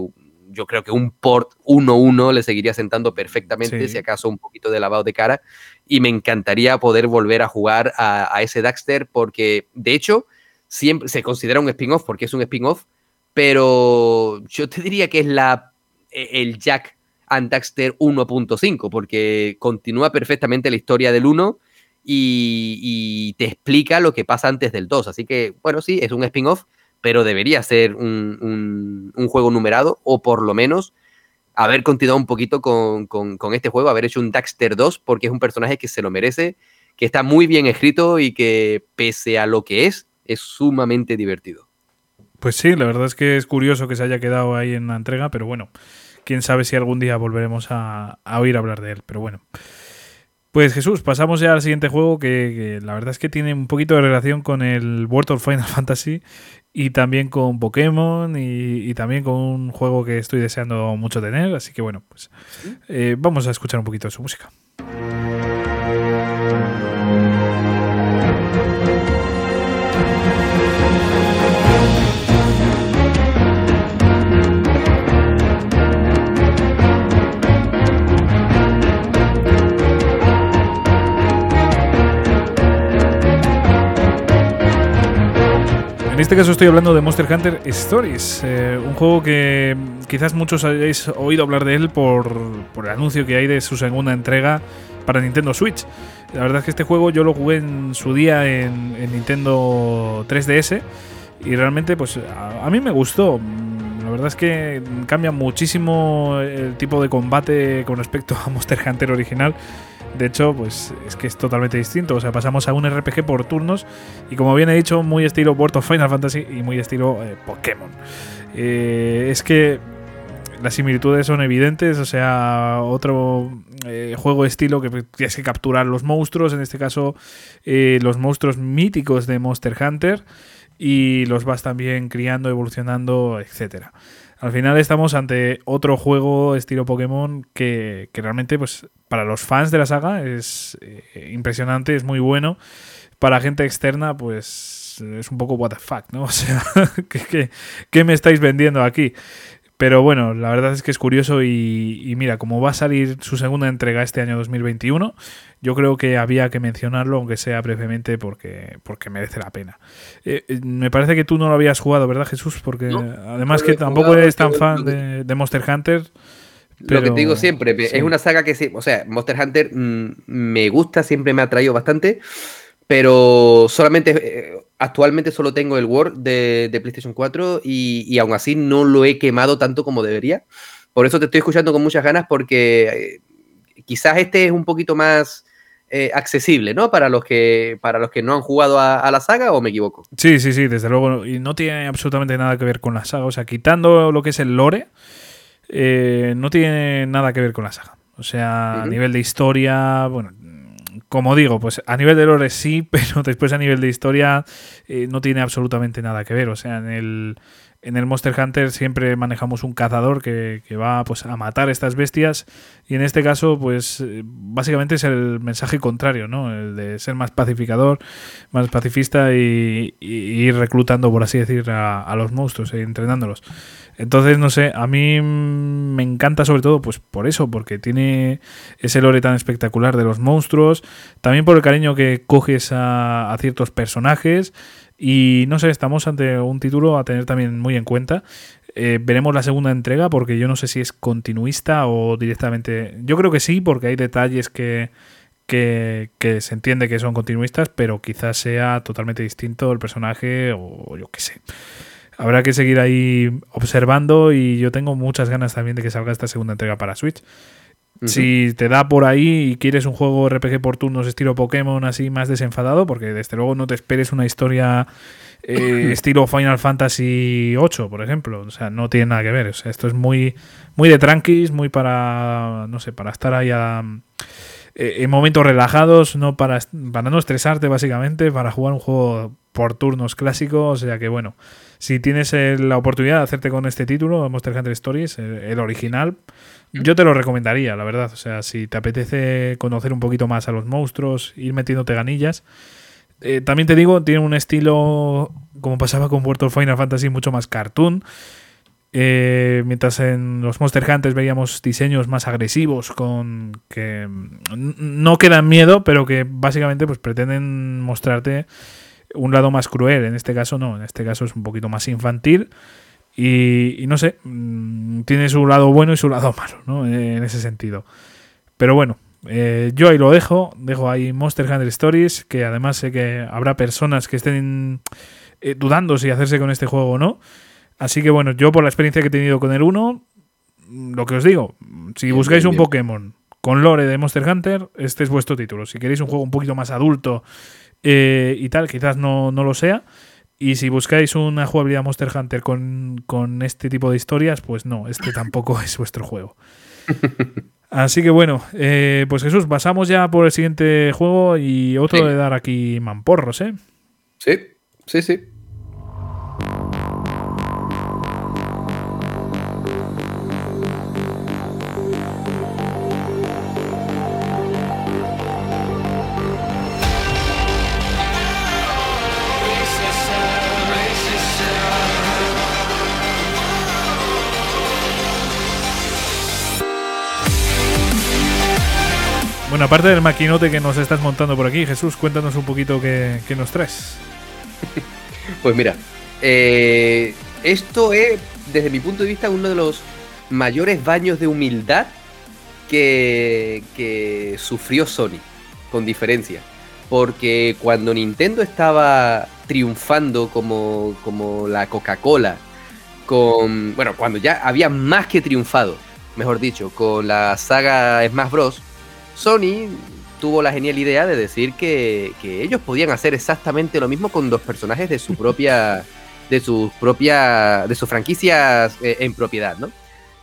yo creo que un port 1-1 le seguiría sentando perfectamente, si acaso un poquito de lavado de cara. Y me encantaría poder volver a jugar a, ese Daxter, porque de hecho siempre se considera un spin-off, porque es un spin-off, pero yo te diría que es la, e, el Jack and Daxter 1.5, porque continúa perfectamente la historia del 1 y, y, te explica lo que pasa antes del 2. Así que, bueno, sí, es un spin-off, pero debería ser un, juego numerado o por lo menos haber continuado un poquito con, este juego, haber hecho un Daxter 2 porque es un personaje que se lo merece, que está muy bien escrito y que pese a lo que es, es sumamente divertido.
Pues sí, la verdad es que es curioso que se haya quedado ahí en la entrega, pero bueno, quién sabe si algún día volveremos a, oír hablar de él, pero bueno. Pues Jesús, pasamos ya al siguiente juego que, la verdad es que tiene un poquito de relación con el World of Final Fantasy y también con Pokémon y, también con un juego que estoy deseando mucho tener. Así que bueno, pues eh, vamos a escuchar un poquito de su música. En este caso estoy hablando de Monster Hunter Stories, eh, un juego que quizás muchos hayáis oído hablar de él por, el anuncio que hay de su segunda entrega para Nintendo Switch. La verdad es que este juego yo lo jugué en su día en, Nintendo 3DS y realmente pues a, mí me gustó. La verdad es que cambia muchísimo el tipo de combate con respecto a Monster Hunter original de hecho, pues es que es totalmente distinto. O sea, pasamos a un RPG por turnos y como bien he dicho, muy estilo World of Final Fantasy y muy estilo eh, Pokémon. Eh, es que las similitudes son evidentes, o sea, otro eh, juego estilo que tienes que capturar los monstruos, en este caso los monstruos míticos de Monster Hunter, y los vas también criando, evolucionando, etcétera. Al final estamos ante otro juego estilo Pokémon que, realmente, pues, para los fans de la saga es eh, impresionante, es muy bueno. Para gente externa, pues, es un poco what the fuck, ¿no? O sea, qué me estáis vendiendo aquí? Pero bueno, la verdad es que es curioso y, mira, como va a salir su segunda entrega este año 2021, yo creo que había que mencionarlo, aunque sea brevemente, porque, porque merece la pena. Eh, eh, me parece que tú no lo habías jugado, ¿verdad, Jesús? Porque además que tampoco eres tan fan de, Monster Hunter.
Lo que te digo siempre, es una saga que, o sea, Monster Hunter mm, me gusta, siempre me ha atraído bastante, pero solamente eh, actualmente solo tengo el Word de, PlayStation 4 y, aún así no lo he quemado tanto como debería. Por eso te estoy escuchando con muchas ganas porque eh, quizás este es un poquito más eh, accesible, ¿no? Para los que para los que no han jugado a, la saga o me equivoco.
Sí, sí, sí, desde luego y no tiene absolutamente nada que ver con la saga, o sea, quitando lo que es el lore, no tiene nada que ver con la saga. O sea, a nivel de historia, bueno, como digo, pues a nivel de lore sí, pero después a nivel de historia eh, no tiene absolutamente nada que ver. O sea, en el, en el Monster Hunter siempre manejamos un cazador que, va pues, a matar estas bestias y en este caso pues eh, básicamente es el mensaje contrario, ¿no? El de ser más pacificador, más pacifista y, ir reclutando, por así decir, a, a los monstruos e entrenándolos. Entonces, no sé, a mí me encanta sobre todo pues por eso, porque tiene ese lore tan espectacular de los monstruos, también por el cariño que coges a, ciertos personajes y no sé, estamos ante un título a tener también muy en cuenta. Eh, veremos la segunda entrega porque yo no sé si es continuista o directamente... Yo creo que sí, porque hay detalles que, que, que, se entiende que son continuistas, pero quizás sea totalmente distinto el personaje o yo qué sé habrá que seguir ahí observando y yo tengo muchas ganas también de que salga esta segunda entrega para Switch. Si te da por ahí y quieres un juego RPG por turnos estilo Pokémon así más desenfadado, porque desde luego no te esperes una historia eh, estilo Final Fantasy VIII, por ejemplo. O sea, no tiene nada que ver. O sea, esto es muy, muy de tranquis, muy para, no sé, para estar ahí a, eh, en momentos relajados, no para, para no estresarte básicamente, para jugar un juego por turnos clásico. O sea que bueno, si tienes la oportunidad de hacerte con este título, Monster Hunter Stories, el, original, yo te lo recomendaría, la verdad. O sea, si te apetece conocer un poquito más a los monstruos, ir metiéndote ganillas. Eh, también te digo, tiene un estilo, como pasaba con World of Final Fantasy, mucho más cartoon. Eh, mientras en los Monster Hunters veíamos diseños más agresivos, con que no quedan miedo, pero que básicamente pues, pretenden mostrarte un lado más cruel. En este caso no, en este caso es un poquito más infantil. Y, no sé, mm, tiene su lado bueno y su lado malo, ¿no? En ese sentido. Pero bueno, eh, yo ahí lo dejo, dejo ahí Monster Hunter Stories, que además sé que habrá personas que estén eh, dudando si hacerse con este juego o no. Así que bueno, yo por la experiencia que he tenido con el 1, lo que os digo, si buscáis un Pokémon con lore de Monster Hunter, este es vuestro título. Si queréis un juego un poquito más adulto eh, y tal, quizás no, lo sea. Y si buscáis una jugabilidad Monster Hunter con, este tipo de historias, pues no, este tampoco es vuestro juego. Así que bueno, eh, pues Jesús, pasamos ya por el siguiente juego y otro de dar aquí mamporros, ¿eh?
Sí, sí, sí.
Aparte del maquinote que nos estás montando por aquí, Jesús, cuéntanos un poquito qué, nos traes.
Pues mira, eh, esto es, desde mi punto de vista, uno de los mayores baños de humildad que, que sufrió Sony, con diferencia. Porque cuando Nintendo estaba triunfando como, como la Coca-Cola, con. Bueno, cuando ya había más que triunfado, mejor dicho, con la saga Smash Bros. Sony tuvo la genial idea de decir que, ellos podían hacer exactamente lo mismo con dos personajes de su propia de sus propias de sus franquicias eh, en propiedad, ¿no?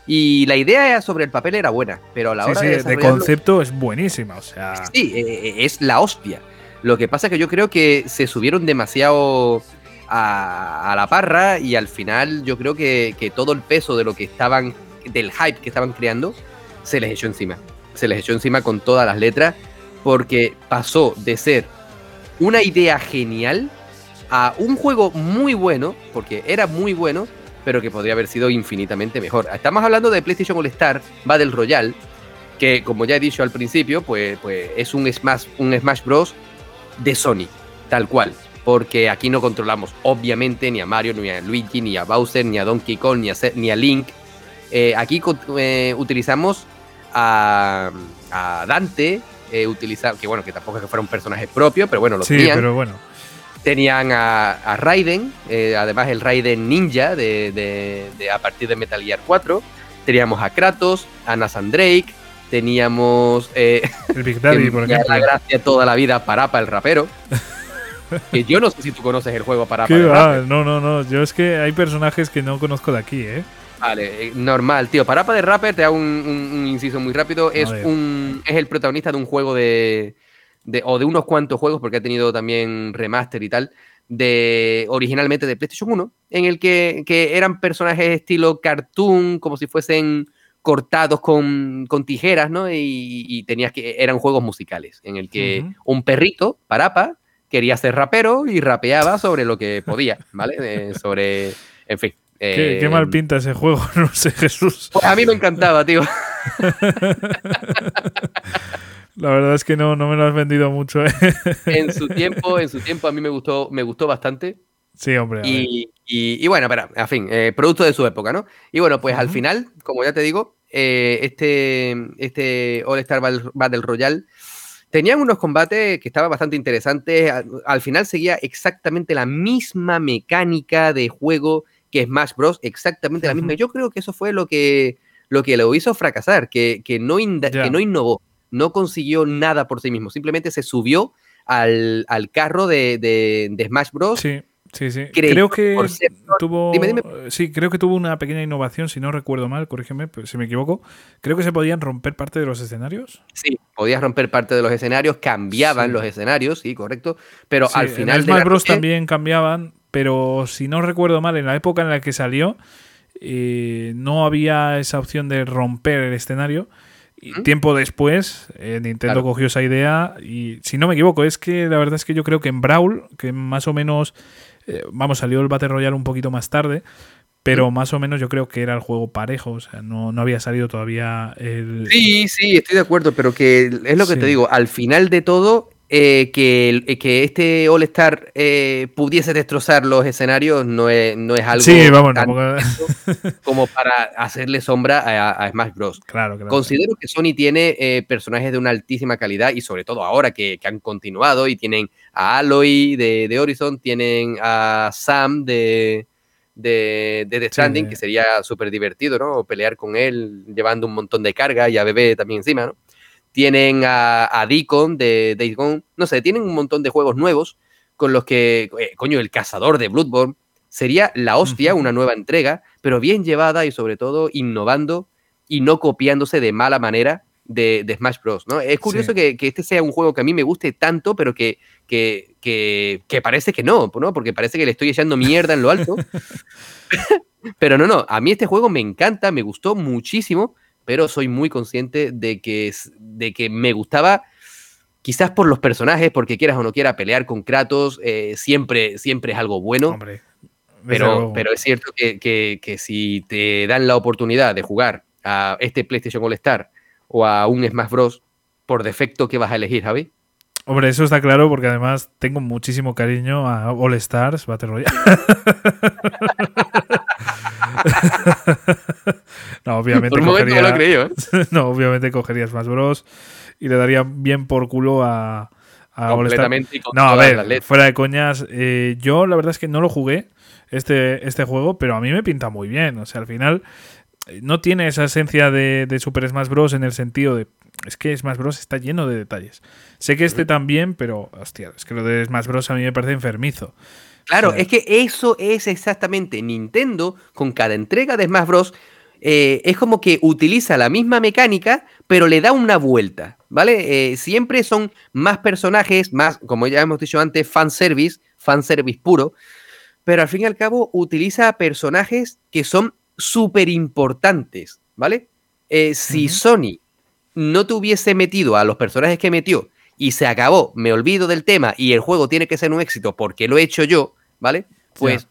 Y la idea sobre el papel era buena, pero a la hora de,
de concepto es buenísima, o sea,
sí, eh, eh, es la hostia. Lo que pasa es que yo creo que se subieron demasiado a, la parra y al final yo creo que, que, todo el peso de lo que estaban, del hype que estaban creando, se les echó encima. Se les echó encima con todas las letras porque pasó de ser una idea genial a un juego muy bueno, porque era muy bueno, pero que podría haber sido infinitamente mejor. Estamos hablando de PlayStation All Star Battle Royale, que como ya he dicho al principio, pues, pues es un Smash, un Smash Bros. de Sony, tal cual. Porque aquí no controlamos, obviamente, ni a Mario, ni a Luigi, ni a Bowser, ni a Donkey Kong, ni a, ni a Link. Eh, aquí eh, utilizamos a, Dante, eh, que bueno, que tampoco es que fuera un personaje propio, pero bueno, lo
sí, pero bueno.
Tenían a, Raiden, eh, además el Raiden Ninja de, a partir de Metal Gear 4. Teníamos a Kratos, a Nathan Drake, teníamos.
Eh, el Big Daddy, por ejemplo.
La gracia toda la vida Parapa, el rapero. que yo no sé si tú conoces el juego Parapa.
No, no, no. Yo es que hay personajes que no conozco de aquí, ¿eh?
Vale, eh, normal, tío. Parapa de Rapper, te hago un, inciso muy rápido. Es, un, es el protagonista de un juego de, o de unos cuantos juegos, porque ha tenido también remaster y tal, de originalmente de PlayStation 1, en el que, eran personajes estilo cartoon, como si fuesen cortados con, tijeras, ¿no? Y, tenías que, eran juegos musicales, en el que un perrito, Parapa, quería ser rapero y rapeaba sobre lo que podía, ¿vale? sobre, en fin.
¿Qué, qué, mal pinta ese juego, no sé, Jesús.
A mí me encantaba, tío.
La verdad es que no, no me lo has vendido mucho. ¿eh?
En su tiempo, en su tiempo a mí me gustó, me gustó bastante.
Sí, hombre.
Y, y, bueno, pero, en fin, eh, producto de su época, ¿no? Y bueno, pues al final, como ya te digo, eh, este, este All Star Battle Royale tenían unos combates que estaban bastante interesantes. Al, final seguía exactamente la misma mecánica de juego que Smash Bros. Exactamente la misma. Yo creo que eso fue lo que lo, que lo hizo fracasar, que, que, no, que no innovó no consiguió nada por sí mismo, simplemente se subió al, carro de, Smash Bros.
Sí. Sí, sí. Creo que tuvo. Sí, creo que tuvo una pequeña innovación, si no recuerdo mal, corrígeme pues, si me equivoco. Creo que se podían romper parte de los escenarios.
Sí, podías romper parte de los escenarios, cambiaban los escenarios, sí, correcto. Pero al final.
En Smash Bros. también cambiaban, pero si no recuerdo mal, en la época en la que salió, eh, no había esa opción de romper el escenario. Tiempo después, eh, Nintendo cogió esa idea y, si no me equivoco, es que la verdad es que yo creo que en Brawl, que más o menos, eh, vamos, salió el Battle Royale un poquito más tarde, pero más o menos yo creo que era el juego parejo, o sea, no, no había salido todavía el...
Sí, sí, estoy de acuerdo, pero que es lo que te digo, al final de todo, eh, que, eh, que, este All Star eh, pudiese destrozar los escenarios no es, no es algo como para hacerle sombra a, Smash Bros.
Claro,
Considero que Sony tiene personajes de una altísima calidad y sobre todo ahora que, han continuado y tienen a Aloy de, de, Horizon, tienen a Sam de, de, de The Stranding, que sería súper divertido, ¿no? Pelear con él llevando un montón de carga y a bebé también encima, ¿no? Tienen a, a Deacon de Days Gone, no sé, tienen un montón de juegos nuevos con los que, eh, coño, el cazador de Bloodborne sería la hostia, una nueva entrega, pero bien llevada y sobre todo innovando y no copiándose de mala manera de, Smash Bros. ¿no? Es curioso que, este sea un juego que a mí me guste tanto, pero que, que, que, parece que no, ¿no? Porque parece que le estoy echando mierda en lo alto. pero no, no, a mí este juego me encanta, me gustó muchísimo pero soy muy consciente de que, de que me gustaba, quizás por los personajes, porque quieras o no quieras pelear con Kratos, eh, siempre, siempre es algo bueno. pero, pero es cierto que, si te dan la oportunidad de jugar a este PlayStation All Star o a un Smash Bros. por defecto, ¿qué vas a elegir, Javi?
Hombre, eso está claro porque además tengo muchísimo cariño a All Stars Battle Royale. no, obviamente
cogería, ¿eh?
no, obviamente cogería Smash Bros. y le daría bien por culo a, a All Stars. No, a ver, fuera de coñas, eh, yo la verdad es que no lo jugué este, este juego, pero a mí me pinta muy bien. O sea, al final no tiene esa esencia de, de Super Smash Bros. en el sentido de es que Smash Bros. está lleno de detalles. Sé que este también, pero hostia, es que lo de Smash Bros. a mí me parece enfermizo.
Claro, es que eso es exactamente Nintendo con cada entrega de Smash Bros. Eh, es como que utiliza la misma mecánica, pero le da una vuelta, ¿vale? Eh, siempre son más personajes, más, como ya hemos dicho antes, fanservice, fanservice puro, pero al fin y al cabo utiliza personajes que son súper importantes, ¿vale? Eh, si Sony no te hubiese metido a los personajes que metió y se acabó, me olvido del tema y el juego tiene que ser un éxito porque lo he hecho yo, ¿vale? Pues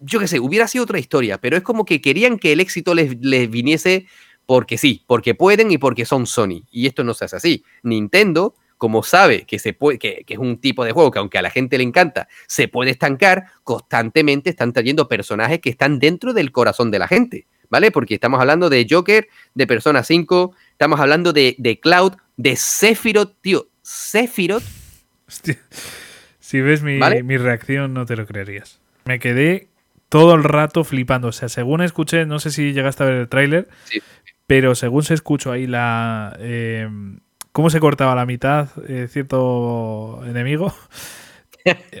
yo qué sé, hubiera sido otra historia, pero es como que querían que el éxito les, viniese porque sí, porque pueden y porque son Sony. Y esto no se hace así. Nintendo, como sabe que, se puede, que, es un tipo de juego que aunque a la gente le encanta, se puede estancar, constantemente están trayendo personajes que están dentro del corazón de la gente, ¿vale? Porque estamos hablando de Joker, de Persona 5, estamos hablando de, Cloud, de Sephiroth, tío, Sephiroth.
Si ves mi, mi reacción, no te lo creerías. Me quedé todo el rato flipando. O sea, según escuché, no sé si llegaste a ver el tráiler, pero según se escuchó ahí la... Eh, cómo se cortaba la mitad eh, cierto enemigo.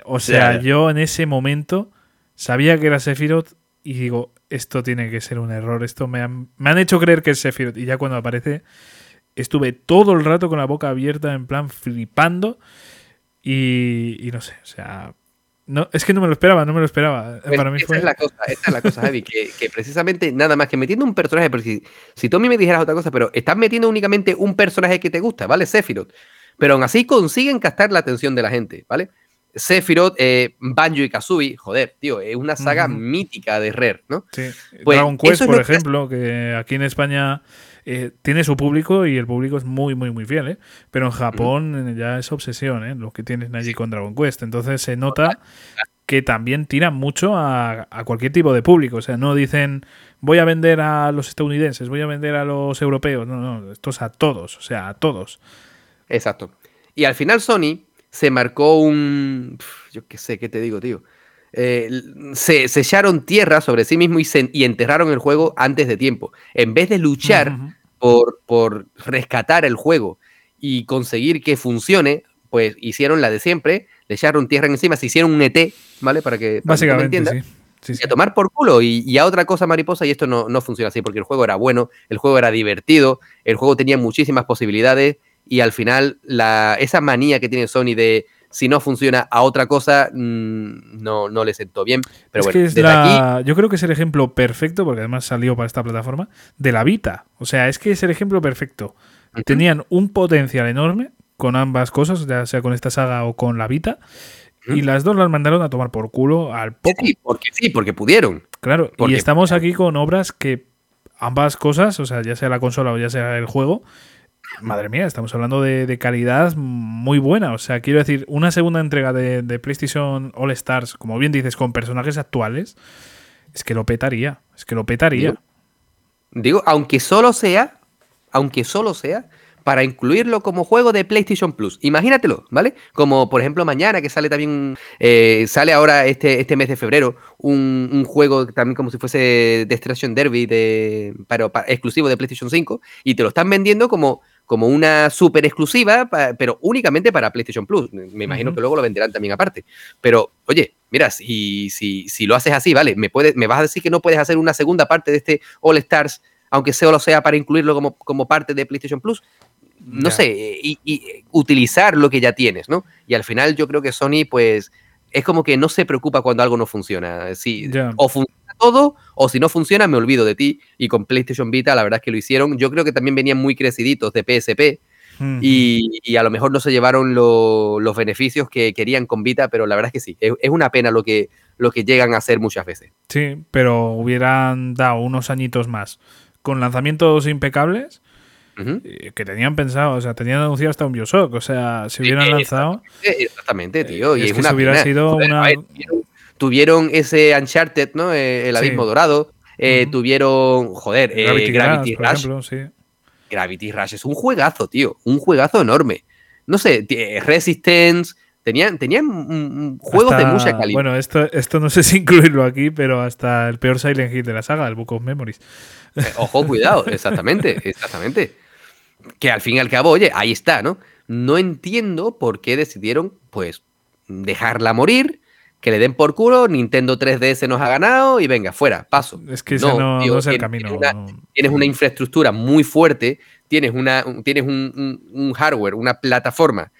o sea, yo en ese momento sabía que era Sephiroth y digo, esto tiene que ser un error. Esto me han, me han hecho creer que es Sephiroth. Y ya cuando aparece, estuve todo el rato con la boca abierta, en plan flipando. Y, y no sé, o sea, no, es que no me lo esperaba, no me lo esperaba.
Pues Para mí esta es la cosa, esta es la cosa, Javi, que, precisamente nada más que metiendo un personaje, porque si, si tú a mí me dijeras otra cosa, pero estás metiendo únicamente un personaje que te gusta, ¿vale? Sephiroth. Pero aún así consiguen captar la atención de la gente, ¿vale? Sephiroth, eh, Banjo y Kazooie, joder, tío, es una saga mítica de Rare, ¿no?
Sí. Pues Dragon Quest, por ejemplo, que aquí en España eh, tiene su público y el público es muy, muy, muy fiel, ¿eh? Pero en Japón ya es obsesión, ¿eh? Lo que tienen allí con Dragon Quest. Entonces se nota que también tiran mucho a, cualquier tipo de público. O sea, no dicen voy a vender a los estadounidenses, voy a vender a los europeos. No, no, esto es a todos, o sea, a todos.
Exacto. Y al final Sony se marcó un... Yo qué sé, ¿qué te digo, tío? Eh, se, echaron tierra sobre sí mismo y, y, enterraron el juego antes de tiempo. En vez de luchar por, por, rescatar el juego y conseguir que funcione, pues hicieron la de siempre, le echaron tierra encima, se hicieron un ET, ¿vale? Para que,
Básicamente,
sí. Y a tomar por culo y, a otra cosa mariposa y esto no, no funciona así porque el juego era bueno, el juego era divertido, el juego tenía muchísimas posibilidades y al final la, esa manía que tiene Sony de si no funciona a otra cosa, mm, no, no le sentó bien. Pero bueno,
desde aquí... yo creo que es el ejemplo perfecto, porque además salió para esta plataforma, de la Vita. O sea, es que es el ejemplo perfecto. Tenían un potencial enorme con ambas cosas, ya sea con esta saga o con la Vita. Y las dos las mandaron a tomar por culo al poco.
Sí, porque sí, porque pudieron.
Claro, y estamos aquí con obras que ambas cosas, o sea, ya sea la consola o ya sea el juego, madre mía, estamos hablando de, calidad muy buena. O sea, quiero decir, una segunda entrega de, PlayStation All Stars, como bien dices, con personajes actuales, es que lo petaría. Es que lo petaría.
Digo, aunque solo sea, aunque solo sea para incluirlo como juego de PlayStation Plus. Imagínatelo, ¿vale? Como por ejemplo mañana que sale también, eh, sale ahora este, este mes de febrero, un, juego también como si fuese Destruction Derby de, para, exclusivo de PlayStation 5 y te lo están vendiendo como como una super exclusiva, pero únicamente para PlayStation Plus. Me imagino que luego lo venderán también aparte. Pero, oye, mira, si, si, si lo haces así, ¿vale? Me, puede, me vas a decir que no puedes hacer una segunda parte de este All Stars, aunque solo sea para incluirlo como, como parte de PlayStation Plus. No sé, y, utilizar lo que ya tienes, ¿no? Y al final yo creo que Sony, pues, es como que no se preocupa cuando algo no funciona. Si, O funciona todo, o si no funciona, me olvido de ti. Y con PlayStation Vita, la verdad es que lo hicieron. Yo creo que también venían muy creciditos de PSP. y, a lo mejor no se llevaron los beneficios que querían con Vita, pero la verdad es que sí, es, una pena lo que, lo que llegan a hacer muchas veces.
Sí, pero hubieran dado unos añitos más con lanzamientos impecables eh, que tenían pensado, o sea, tenían anunciado hasta un Bioshock, o sea, si hubieran lanzado.
Exactamente, tío. Y
es, que hubiera sido una
tuvieron ese Uncharted, ¿no? Eh, el Abismo Dorado. Eh, tuvieron, joder,
eh, Gravity, Rush.
Gravity Rush es un juegazo, tío. Un juegazo enorme. No sé, Resistance. Tenían, tenían juegos de mucha calidad.
Bueno, esto, esto no sé si incluirlo aquí, pero hasta el peor Silent Hill de la saga, el Book of Memories.
ojo, cuidado, exactamente, exactamente. Que al fin y al cabo, oye, ahí está, ¿no? No entiendo por qué decidieron, pues, dejarla morir que le den por culo, Nintendo 3DS nos ha ganado y venga, fuera, paso.
Es que no, no, es el camino.
Tienes una, infraestructura muy fuerte, tienes, una, tienes un, hardware, una plataforma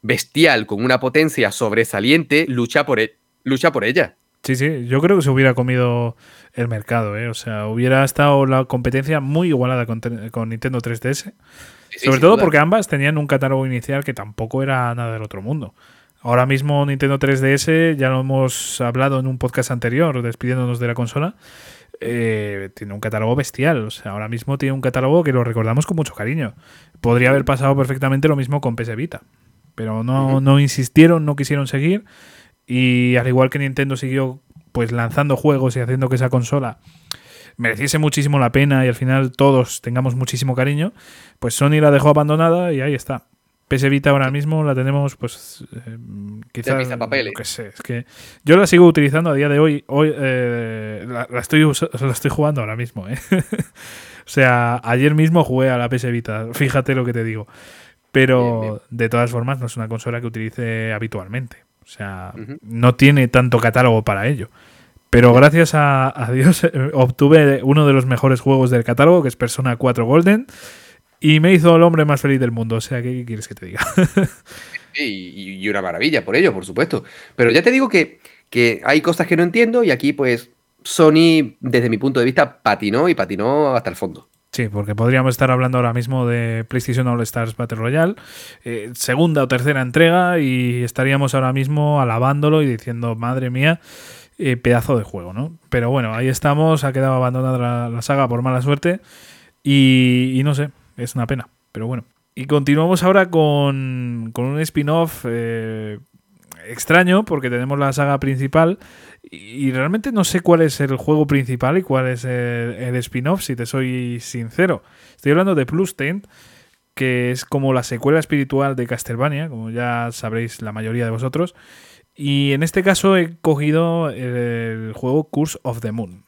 bestial con una potencia sobresaliente, lucha por, e, lucha por ella.
Sí, sí, yo creo que se hubiera comido el mercado, ¿eh? O sea, hubiera estado la competencia muy igualada con, con Nintendo 3DS. Sobre todo porque ambas tenían un catálogo inicial que tampoco era nada del otro mundo. Ahora mismo Nintendo 3DS, ya lo hemos hablado en un podcast anterior, despidiéndonos de la consola, eh, tiene un catálogo bestial. O sea, ahora mismo tiene un catálogo que lo recordamos con mucho cariño. Podría haber pasado perfectamente lo mismo con PS Vita. Pero no, no insistieron, no quisieron seguir. Y al igual que Nintendo siguió pues lanzando juegos y haciendo que esa consola mereciese muchísimo la pena y al final todos tengamos muchísimo cariño, pues Sony la dejó abandonada y ahí está. PS Vita ahora mismo la tenemos, pues eh, quizás. sé, es que yo la sigo utilizando a día de hoy. Hoy eh, la, estoy la estoy jugando ahora mismo. ¿eh? o sea, ayer mismo jugué a la PS Vita. Fíjate lo que te digo. Pero de todas formas no es una consola que utilice habitualmente. O sea, no tiene tanto catálogo para ello. Pero gracias a, Dios obtuve uno de los mejores juegos del catálogo, que es Persona 4 Golden, y me hizo el hombre más feliz del mundo. O sea, ¿qué quieres que te diga?
y, y, una maravilla por ello, por supuesto. Pero ya te digo que, que hay cosas que no entiendo y aquí pues Sony, desde mi punto de vista, patinó y patinó hasta el fondo.
Sí, porque podríamos estar hablando ahora mismo de PlayStation All Stars Battle Royale, eh, segunda o tercera entrega, y estaríamos ahora mismo alabándolo y diciendo, madre mía, eh, pedazo de juego, ¿no? Pero bueno, ahí estamos, ha quedado abandonada la, saga por mala suerte y, no sé, es una pena, pero bueno. Y continuamos ahora con, un spin-off eh, extraño porque tenemos la saga principal y, realmente no sé cuál es el juego principal y cuál es el, spin-off, si te soy sincero. Estoy hablando de Plus Tent, que es como la secuela espiritual de Castlevania, como ya sabréis la mayoría de vosotros. Y en este caso he cogido el juego Curse of the Moon.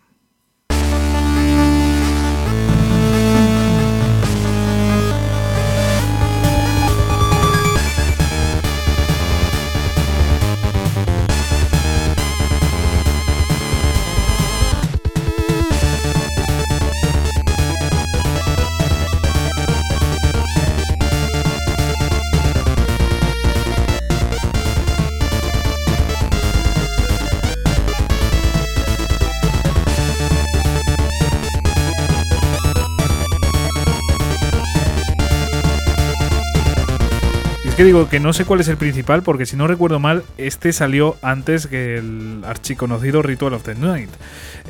Que digo que no sé cuál es el principal, porque si no recuerdo mal, este salió antes que el archiconocido Ritual of the Night.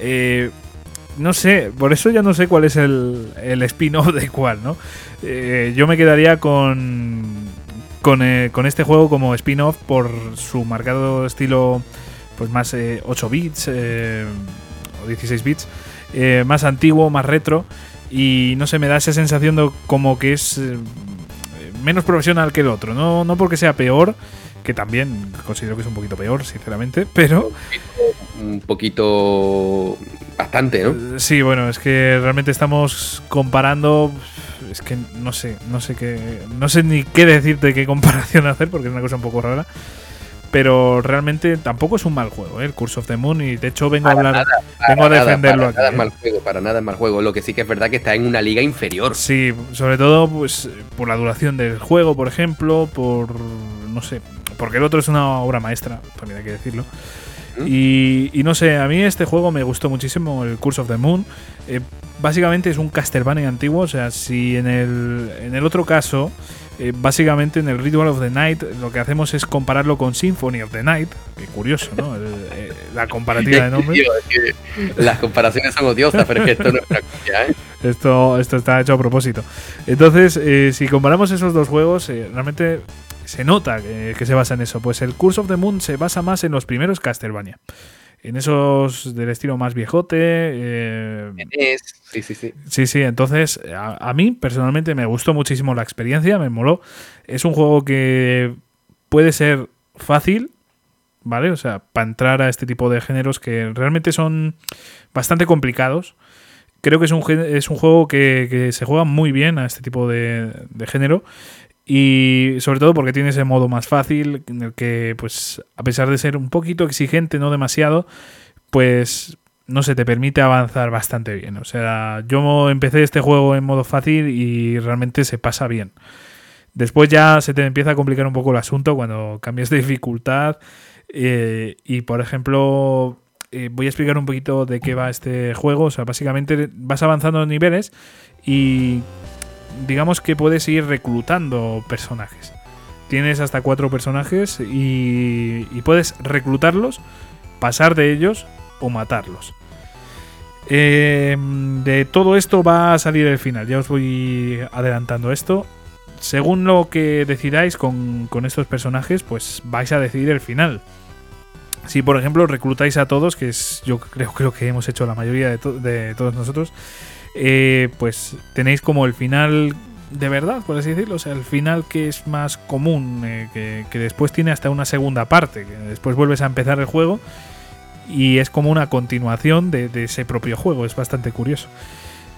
Eh, no sé, por eso ya no sé cuál es el, el spin-off de cuál, ¿no? Eh, yo me quedaría con, con, eh, con, este juego como spin-off por su marcado estilo, pues más 8 bits o 16 bits, más antiguo, más retro. Y no sé, me da esa sensación de como que es menos profesional que el otro. No, no porque sea peor, que también considero que es un poquito peor, sinceramente, pero...
Un poquito... Bastante, ¿no?
Eh, sí, bueno, es que realmente estamos comparando... Es que no sé, no sé qué... No sé ni qué decirte qué comparación hacer, porque es una cosa un poco rara pero realmente tampoco es un mal juego, ¿eh? el Curse of the Moon, y de hecho vengo a hablar, vengo a defenderlo
para Nada es ¿eh? mal juego, para nada es mal juego. Lo que sí que es verdad que está en una liga inferior.
Sí, sobre todo pues por la duración del juego, por ejemplo, por no sé, porque el otro es una obra maestra, también hay que decirlo. Y, no sé, a mí este juego me gustó muchísimo, el Curse of the Moon. Eh, básicamente es un Castlevania antiguo, o sea, si en el, en el otro caso eh, básicamente en el Ritual of the Night lo que hacemos es compararlo con Symphony of the Night. Qué curioso, ¿no? Eh, la comparativa de nombres.
las comparaciones son odiosas, pero es que esto no es ¿eh?
Esto, esto está hecho a propósito. Entonces, eh, si comparamos esos dos juegos, realmente se nota que, que, se basa en eso. Pues el Curse of the Moon se basa más en los primeros Castlevania en esos del estilo más viejote. Eh,
sí, sí, sí.
Sí, sí, entonces a, mí personalmente me gustó muchísimo la experiencia, me moló. Es un juego que puede ser fácil, ¿vale? O sea, para entrar a este tipo de géneros que realmente son bastante complicados. Creo que es un, es un juego que, se juega muy bien a este tipo de, de género y sobre todo porque tiene ese modo más fácil, en el que, pues, a pesar de ser un poquito exigente, no demasiado, pues no se te permite avanzar bastante bien. O sea, yo empecé este juego en modo fácil y realmente se pasa bien. Después ya se te empieza a complicar un poco el asunto cuando cambias de dificultad. Eh, y por ejemplo, eh, voy a explicar un poquito de qué va este juego. O sea, básicamente vas avanzando en niveles y digamos que puedes ir reclutando personajes. Tienes hasta cuatro personajes y, y puedes reclutarlos, pasar de ellos o matarlos. Eh, de todo esto va a salir el final. Ya os voy adelantando esto. Según lo que decidáis con, estos personajes, pues vais a decidir el final. Si por ejemplo reclutáis a todos, que es yo creo, creo que hemos hecho la mayoría de, todos nosotros, eh, pues tenéis como el final de verdad, por así decirlo. O sea, el final que es más común, eh, que, después tiene hasta una segunda parte, que después vuelves a empezar el juego y es como una continuación de, ese propio juego. Es bastante curioso.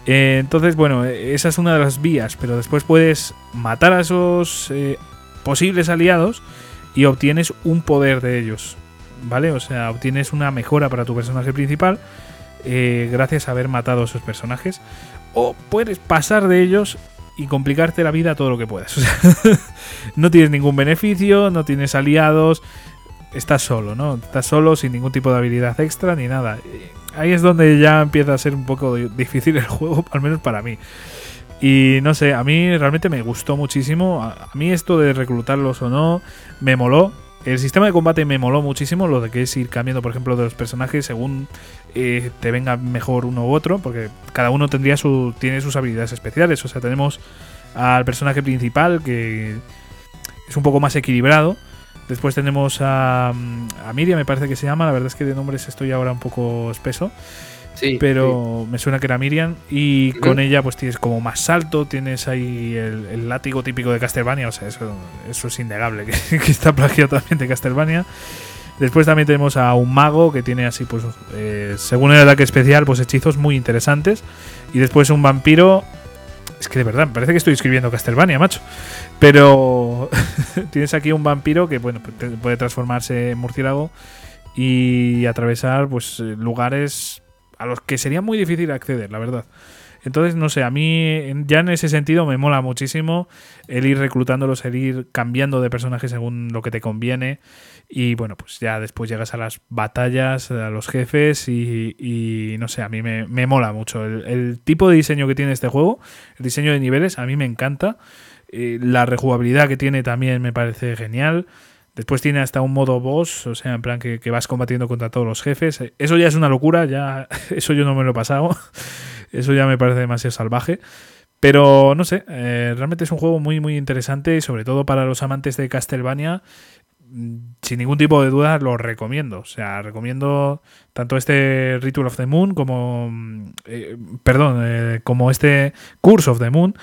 Eh, entonces, bueno, esa es una de las vías, pero después puedes matar a esos eh, posibles aliados y obtienes un poder de ellos. ¿Vale? O sea, obtienes una mejora para tu personaje principal eh, gracias a haber matado a esos personajes. O puedes pasar de ellos y complicarte la vida todo lo que puedas. O sea, no tienes ningún beneficio, no tienes aliados, estás solo, ¿no? Estás solo sin ningún tipo de habilidad extra ni nada. Ahí es donde ya empieza a ser un poco difícil el juego, al menos para mí. Y no sé, a mí realmente me gustó muchísimo. A mí esto de reclutarlos o no, me moló. El sistema de combate me moló muchísimo, lo de que es ir cambiando, por ejemplo, de los personajes según eh, te venga mejor uno u otro, porque cada uno tendría su, tiene sus habilidades especiales. O sea, tenemos al personaje principal que es un poco más equilibrado. Después tenemos a, a, Miriam, me parece que se llama. La verdad es que de nombres estoy ahora un poco espeso. Sí, pero sí. me suena que era Miriam. Y con ella, pues tienes como más salto. Tienes ahí el, el látigo típico de Castlevania. O sea, eso, eso es innegable. Que, que, está plagiado también de Castlevania. Después también tenemos a un mago que tiene así, pues, eh, según el ataque especial, pues hechizos muy interesantes. Y después un vampiro es que de verdad, me parece que estoy escribiendo Castlevania, macho. Pero tienes aquí un vampiro que bueno, puede transformarse en murciélago y atravesar pues lugares a los que sería muy difícil acceder, la verdad. Entonces, no sé, a mí ya en ese sentido me mola muchísimo el ir reclutándolos, el ir cambiando de personaje según lo que te conviene. Y bueno, pues ya después llegas a las batallas, a los jefes y, no sé, a mí me, me mola mucho. El, tipo de diseño que tiene este juego, el diseño de niveles, a mí me encanta. Eh, la rejugabilidad que tiene también me parece genial. Después tiene hasta un modo boss, o sea, en plan que, que, vas combatiendo contra todos los jefes. Eso ya es una locura, ya eso yo no me lo he pasado. Eso ya me parece demasiado salvaje. Pero no sé, eh, realmente es un juego muy muy interesante sobre todo para los amantes de Castlevania, sin ningún tipo de duda lo recomiendo. O sea, recomiendo tanto este Ritual of the Moon como, mm, eh, perdón, eh, como este Curse of the Moon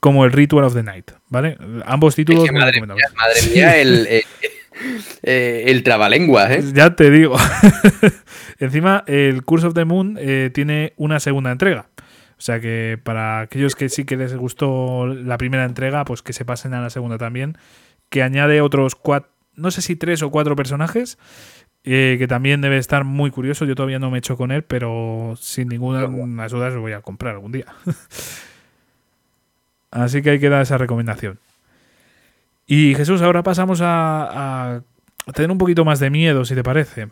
como el Ritual of the Night, ¿vale? Ambos títulos
es que madre, mía, madre mía, el, el, eh, el trabalenguas, ¿eh?
Ya te digo. Encima, el Curse of the Moon tiene una segunda entrega. O sea que para aquellos que sí que les gustó la primera entrega, pues que se pasen a la segunda también. Que añade otros cuatro, no sé si tres o cuatro personajes. Eh, que también debe estar muy curioso. Yo todavía no me he hecho con él, pero sin ninguna duda lo voy a comprar algún día. Así que hay que dar esa recomendación. Y Jesús, ahora pasamos a, a, tener un poquito más de miedo, si te parece.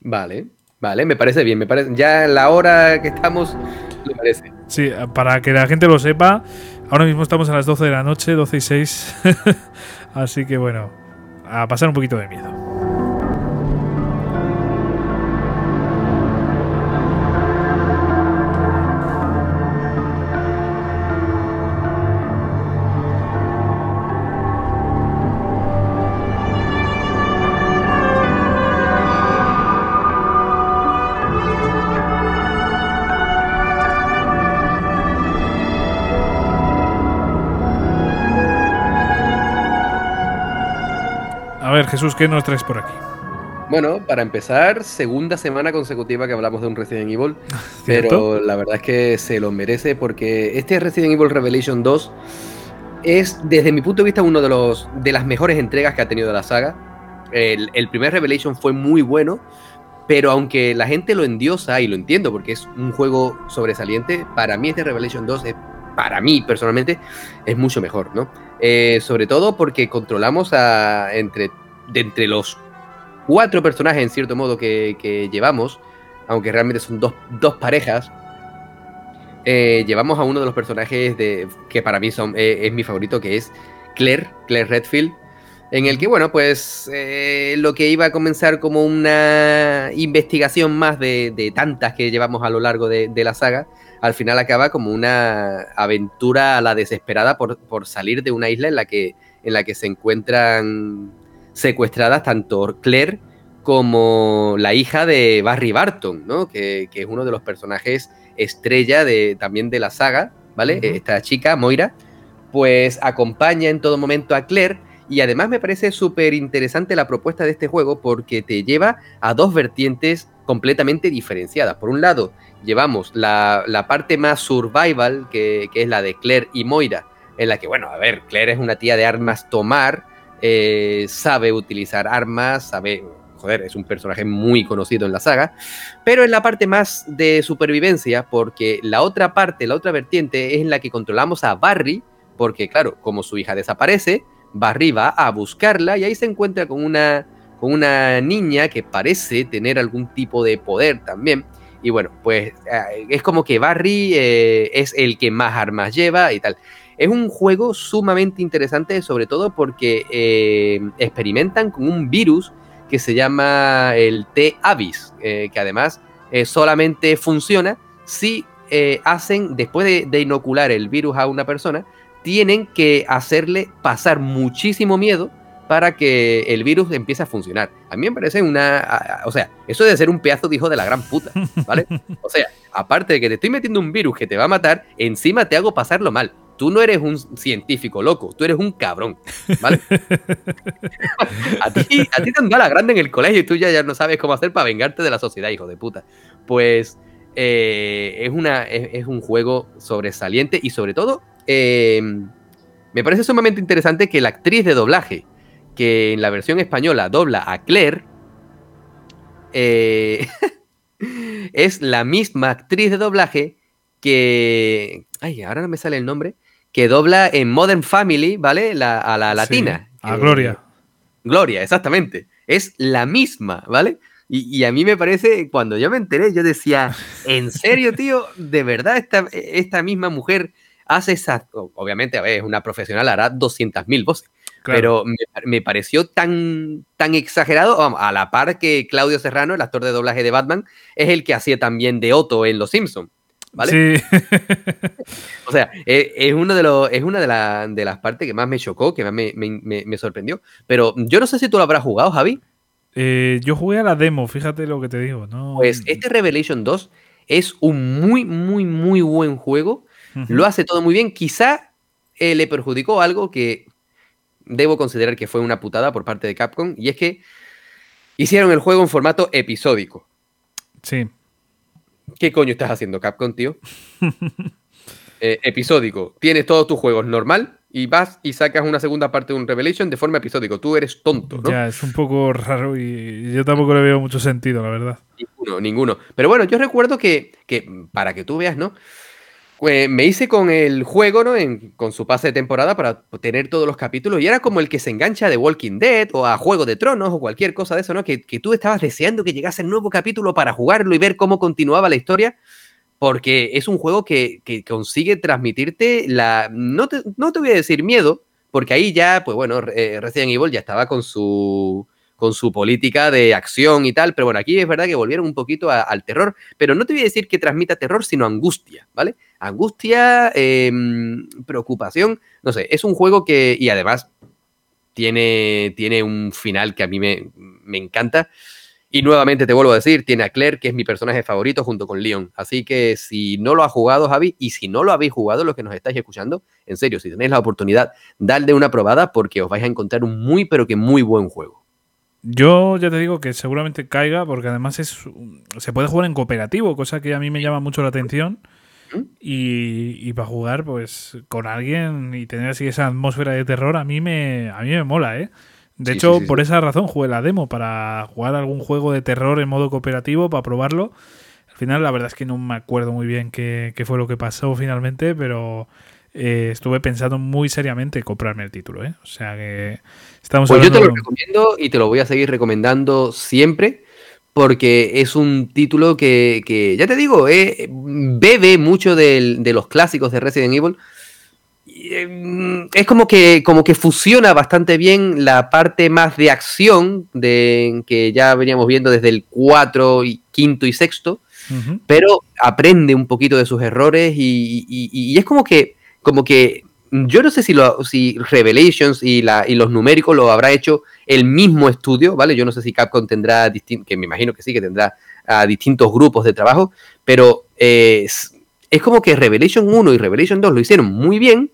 Vale, vale, me parece bien. Me parece, ya la hora que estamos, me parece.
Sí, para que la gente lo sepa, ahora mismo estamos a las 12 de la noche, 12 y 6. Así que bueno, a pasar un poquito de miedo. Jesús, ¿qué nos traes por aquí?
Bueno, para empezar, segunda semana consecutiva que hablamos de un Resident Evil, pero la verdad es que se lo merece porque este Resident Evil Revelation 2 es, desde mi punto de vista, uno de, los, de las mejores entregas que ha tenido la saga. El, el primer Revelation fue muy bueno, pero aunque la gente lo endiosa, y lo entiendo porque es un juego sobresaliente, para mí este Revelation 2 es para mí personalmente es mucho mejor, ¿no? Eh, sobre todo porque controlamos a entre de entre los cuatro personajes en cierto modo que, llevamos, aunque realmente son dos, dos parejas, eh, llevamos a uno de los personajes de, que para mí son, eh, es mi favorito, que es Claire, Claire Redfield, en el que, bueno, pues eh, lo que iba a comenzar como una investigación más de, tantas que llevamos a lo largo de, la saga, al final acaba como una aventura a la desesperada por, por, salir de una isla en la que, en la que se encuentran secuestradas tanto Claire como la hija de Barry Barton, ¿no? Que, es uno de los personajes estrella de, también de la saga, ¿vale? Esta chica, Moira, pues acompaña en todo momento a Claire y además me parece súper interesante la propuesta de este juego porque te lleva a dos vertientes completamente diferenciadas. Por un lado, llevamos la, parte más survival, que, que, es la de Claire y Moira, en la que, bueno, a ver, Claire es una tía de armas tomar, eh, sabe utilizar armas, sabe, joder, es un personaje muy conocido en la saga, pero en la parte más de supervivencia, porque la otra parte, la otra vertiente es en la que controlamos a Barry, porque claro, como su hija desaparece, Barry va a buscarla y ahí se encuentra con una, con una niña que parece tener algún tipo de poder también. Y bueno, pues eh, es como que Barry eh, es el que más armas lleva y tal. Es un juego sumamente interesante, sobre todo porque eh, experimentan con un virus que se llama el T-Avis, eh, que además eh, solamente funciona si hacen, después de, inocular el virus a una persona, tienen que hacerle pasar muchísimo miedo para que el virus empiece a funcionar. A mí me parece una. o sea, eso de ser un pedazo de hijo de la gran puta, ¿vale? O sea, aparte de que te estoy metiendo un virus que te va a matar, encima te hago pasarlo mal tú no eres un científico loco, tú eres un cabrón, ¿vale? a, ti, a ti te han dado la grande en el colegio y tú ya, ya no sabes cómo hacer para vengarte de la sociedad, hijo de puta. Pues eh, es, una, es, un juego sobresaliente y sobre todo em, me parece sumamente interesante que la actriz de doblaje que en la versión española dobla a Claire eh, es la misma actriz de doblaje que... Ay, ahora no me sale el nombre que dobla en Modern Family, ¿vale? a la latina.
a Gloria.
Gloria, exactamente. Es la misma, ¿vale? Y, a mí me parece, cuando yo me enteré, yo decía, ¿en serio, tío? ¿De verdad esta, esta misma mujer hace esa... Obviamente, a ver, es una profesional, hará 200.000 voces. Pero me, pareció tan, tan exagerado, a la par que Claudio Serrano, el actor de doblaje de Batman, es el que hacía también de Otto en Los Simpsons. ¿Vale? Sí. o sea, e, es, uno de los, es una de, de, las partes que más me chocó, que más me, me, sorprendió. Pero yo no sé si tú lo habrás jugado, Javi.
Eh, yo jugué a la demo, fíjate lo que te digo. ¿no?
Pues este Revelation 2 es un muy, muy, muy buen juego. Lo hace todo muy bien. Quizá eh, le perjudicó algo que debo considerar que fue una putada por parte de Capcom, y es que hicieron el juego en formato episódico.
Sí.
¿Qué coño estás haciendo, Capcom, tío? Eh, episódico. Tienes todos tus juegos normal y vas y sacas una segunda parte de un Revelation de forma episódico. Tú eres tonto, ¿no?
Ya, es un poco raro y yo tampoco le veo mucho sentido, la verdad.
Ninguno, ninguno. Pero bueno, yo recuerdo que, que para que tú veas, ¿no? Pues me hice con el juego, ¿no? con su pase de temporada para tener todos los capítulos. Y era como el que se engancha de Walking Dead o a Juego de Tronos o cualquier cosa de eso, ¿no? Que, tú estabas deseando que llegase el nuevo capítulo para jugarlo y ver cómo continuaba la historia. Porque es un juego que, consigue transmitirte la. No te, no te voy a decir miedo, porque ahí ya, pues bueno, eh, Resident Evil ya estaba con su con su política de acción y tal, pero bueno, aquí es verdad que volvieron un poquito al terror, pero no te voy a decir que transmita terror, sino angustia, ¿vale? Angustia, em, preocupación, no sé, es un juego que, y además tiene, tiene un final que a mí me, me encanta. Y nuevamente te vuelvo a decir, tiene a Claire, que es mi personaje favorito, junto con Leon. Así que si no lo has jugado, Javi, y si no lo habéis jugado, los que nos estáis escuchando, en serio, si tenéis la oportunidad, dadle una probada porque os vais a encontrar un muy, pero que muy buen juego.
Yo ya te digo que seguramente caiga porque además es se puede jugar en cooperativo, cosa que a mí me llama mucho la atención. Y, para jugar pues con alguien y tener así esa atmósfera de terror a mí me a mí me mola, ¿eh? De hecho, por esa razón jugué la demo para jugar algún juego de terror en modo cooperativo para probarlo. Al final la verdad es que no me acuerdo muy bien qué, qué fue lo que pasó finalmente, pero eh, estuve pensando muy seriamente comprarme el título. ¿eh? O sea que estamos
Pues yo te lo recomiendo y te lo voy a seguir recomendando siempre porque es un título que, ya te digo, eh, bebe mucho de los clásicos de Resident Evil. Em, es como que, como que fusiona bastante bien la parte más de acción de, que ya veníamos viendo desde el 4, y quinto y sexto, pero aprende un poquito de sus errores y, es como que, como que yo no sé si, lo, si Revelations y, la, y los numéricos lo habrá hecho el mismo estudio, ¿vale? Yo no sé si Capcom tendrá, que me imagino que sí, que tendrá a distintos grupos de trabajo, pero eh, es, como que Revelation 1 y Revelation 2 lo hicieron muy bien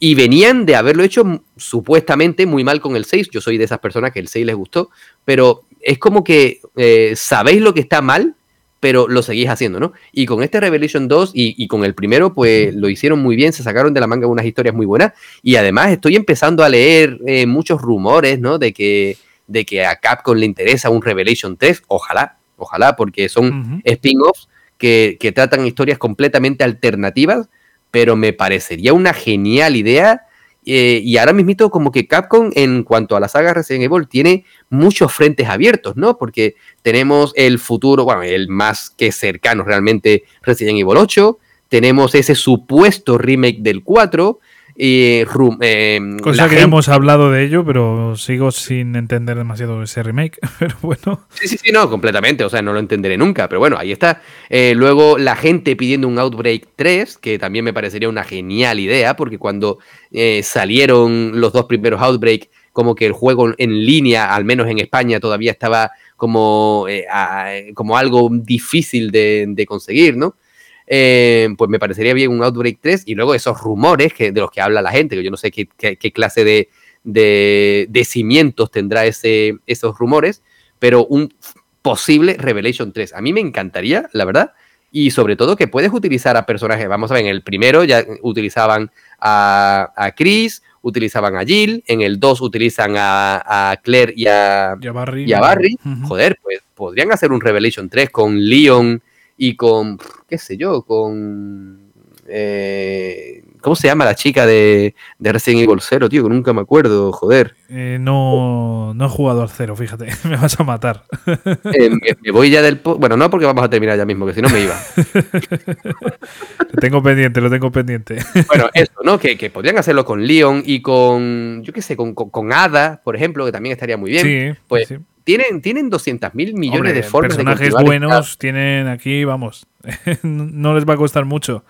y venían de haberlo hecho supuestamente muy mal con el 6. Yo soy de esas personas que el 6 les gustó, pero es como que eh, sabéis lo que está mal pero lo seguís haciendo, ¿no? Y con este Revelation 2 y, con el primero, pues lo hicieron muy bien, se sacaron de la manga unas historias muy buenas. Y además estoy empezando a leer eh, muchos rumores, ¿no? De que, de que a Capcom le interesa un Revelation 3. Ojalá, ojalá, porque son spin-offs que, que tratan historias completamente alternativas, pero me parecería una genial idea eh, y ahora mismo como que Capcom en cuanto a la saga Resident Evil tiene muchos frentes abiertos, ¿no? Porque tenemos el futuro, bueno, el más que cercano realmente Resident Evil 8, tenemos ese supuesto remake del 4, y,
eh, Cosa que hemos hablado de ello, pero sigo sin entender demasiado ese remake. Pero bueno.
Sí, sí, sí, no, completamente. O sea, no lo entenderé nunca. Pero bueno, ahí está. Eh, luego la gente pidiendo un Outbreak 3, que también me parecería una genial idea, porque cuando eh, salieron los dos primeros Outbreak, como que el juego en línea, al menos en España, todavía estaba como, como algo difícil de, de conseguir, ¿no? Eh, pues me parecería bien un Outbreak 3 y luego esos rumores que, de los que habla la gente, que yo no sé qué, clase de, de, cimientos tendrá ese, esos rumores, pero un posible Revelation 3. A mí me encantaría, la verdad, y sobre todo que puedes utilizar a personajes, vamos a ver, en el primero ya utilizaban a, a Chris, utilizaban a Jill, en el 2 utilizan a, Claire y a,
Barry.
Joder, pues podrían hacer un Revelation 3 con Leon y con, qué sé yo, con... Eh, ¿Cómo se llama la chica de, de Resident Evil 0, tío? Que nunca me acuerdo, joder.
Eh, no, no he jugado al 0, fíjate, me vas a matar.
Eh, me, voy ya del... Bueno, no porque vamos a terminar ya mismo, que si no me iba.
lo tengo pendiente, lo tengo pendiente.
bueno, eso, ¿no? Que, que, podrían hacerlo con Leon y con, yo qué sé, con, con, Ada, por ejemplo, que también estaría muy bien. Sí, pues sí tienen, tienen 200 mil millones de formas
personajes buenos tienen aquí, vamos, no les va a costar mucho.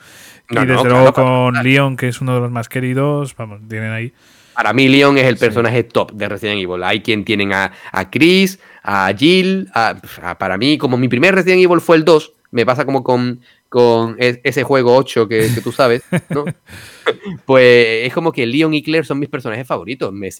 Y desde luego con Leon, que es uno de los más queridos, vamos, tienen ahí.
Para mí Leon es el personaje top de Resident Evil. Hay quien tienen a, a Chris, a Jill, para mí, como mi primer Resident Evil fue el 2, me pasa como con, con ese juego 8 que, tú sabes, ¿no? pues es como que Leon y Claire son mis personajes favoritos. Me,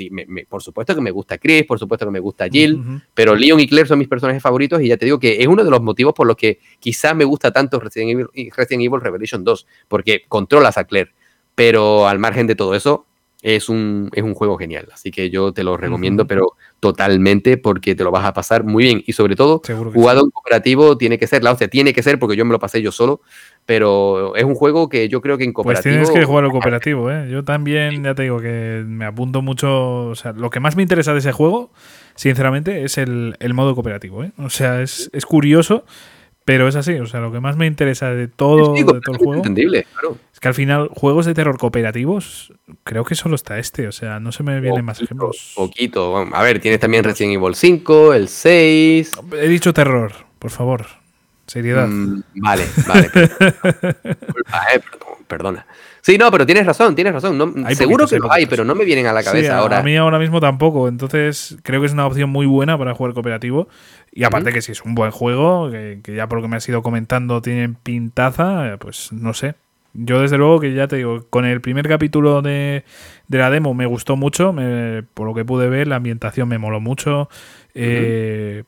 por supuesto que me gusta Chris, por supuesto que me gusta Jill, pero Leon y Claire son mis personajes favoritos y ya te digo que es uno de los motivos por los que quizá me gusta tanto Resident Evil, Resident Evil Revelation 2, porque controlas a Claire. Pero al margen de todo eso, es un, es un juego genial. Así que yo te lo recomiendo, pero totalmente, porque te lo vas a pasar muy bien. Y sobre todo, jugado en cooperativo tiene que ser, la hostia, tiene que ser, porque yo me lo pasé yo solo. Pero es un juego que yo creo que en cooperativo.
Pues tienes que jugarlo cooperativo, ¿eh? Yo también, ya te digo que me apunto mucho. O sea, lo que más me interesa de ese juego, sinceramente, es el, modo cooperativo, ¿eh? O sea, es, es curioso pero es así, o sea, lo que más me interesa de todo, de todo el juego.
Entendible, claro.
Es que al final, juegos de terror cooperativos, creo que solo está este, o sea, no se me vienen más ejemplos.
Poquito, a ver, tienes también Resident Evil 5, el 6.
He dicho terror, por favor. Seriedad.
Mm, vale, vale. Eh, perdona. Sí, no, pero tienes razón, tienes razón. seguro que lo hay, pero no me vienen a la cabeza ahora.
A mí ahora mismo tampoco. Entonces, creo que es una opción muy buena para jugar cooperativo. Y aparte que si es un buen juego, que, ya por lo que me has ido comentando tienen pintaza, pues no sé. Yo desde luego que ya te digo, con el primer capítulo de, la demo me gustó mucho, por lo que pude ver, la ambientación me moló mucho. Eh,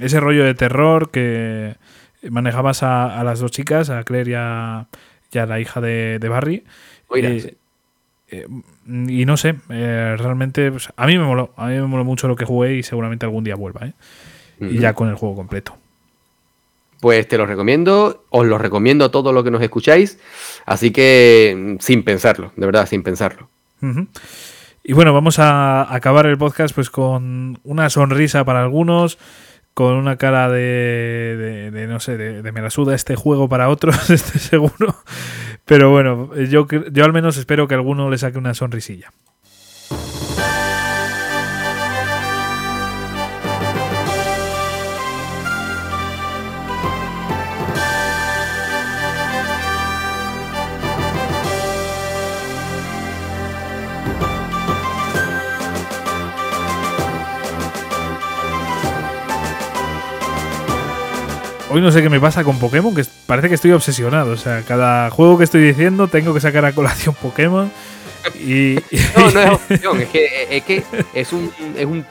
ese rollo de terror que manejabas a, las dos chicas, a Claire y a, ya la hija de, Barry. Eh, eh, y no sé, eh, realmente pues, a mí me moló, a mí me moló mucho lo que jugué y seguramente algún día vuelva, Y ya con el juego completo.
pues te lo recomiendo, os lo recomiendo a todos los que nos escucháis, así que mm, sin pensarlo, de verdad, sin pensarlo.
Y bueno, vamos a acabar el podcast pues con una sonrisa para algunos, con una cara de, de, no sé, de, me la suda este juego para otros, estoy seguro. Pero bueno, yo, yo al menos espero que alguno le saque una sonrisilla. Hoy no sé qué me pasa con Pokémon, que parece que estoy obsesionado. O sea, cada juego que estoy diciendo tengo que sacar a colación Pokémon. Y,
no, no es opción, es que, es, un, es un,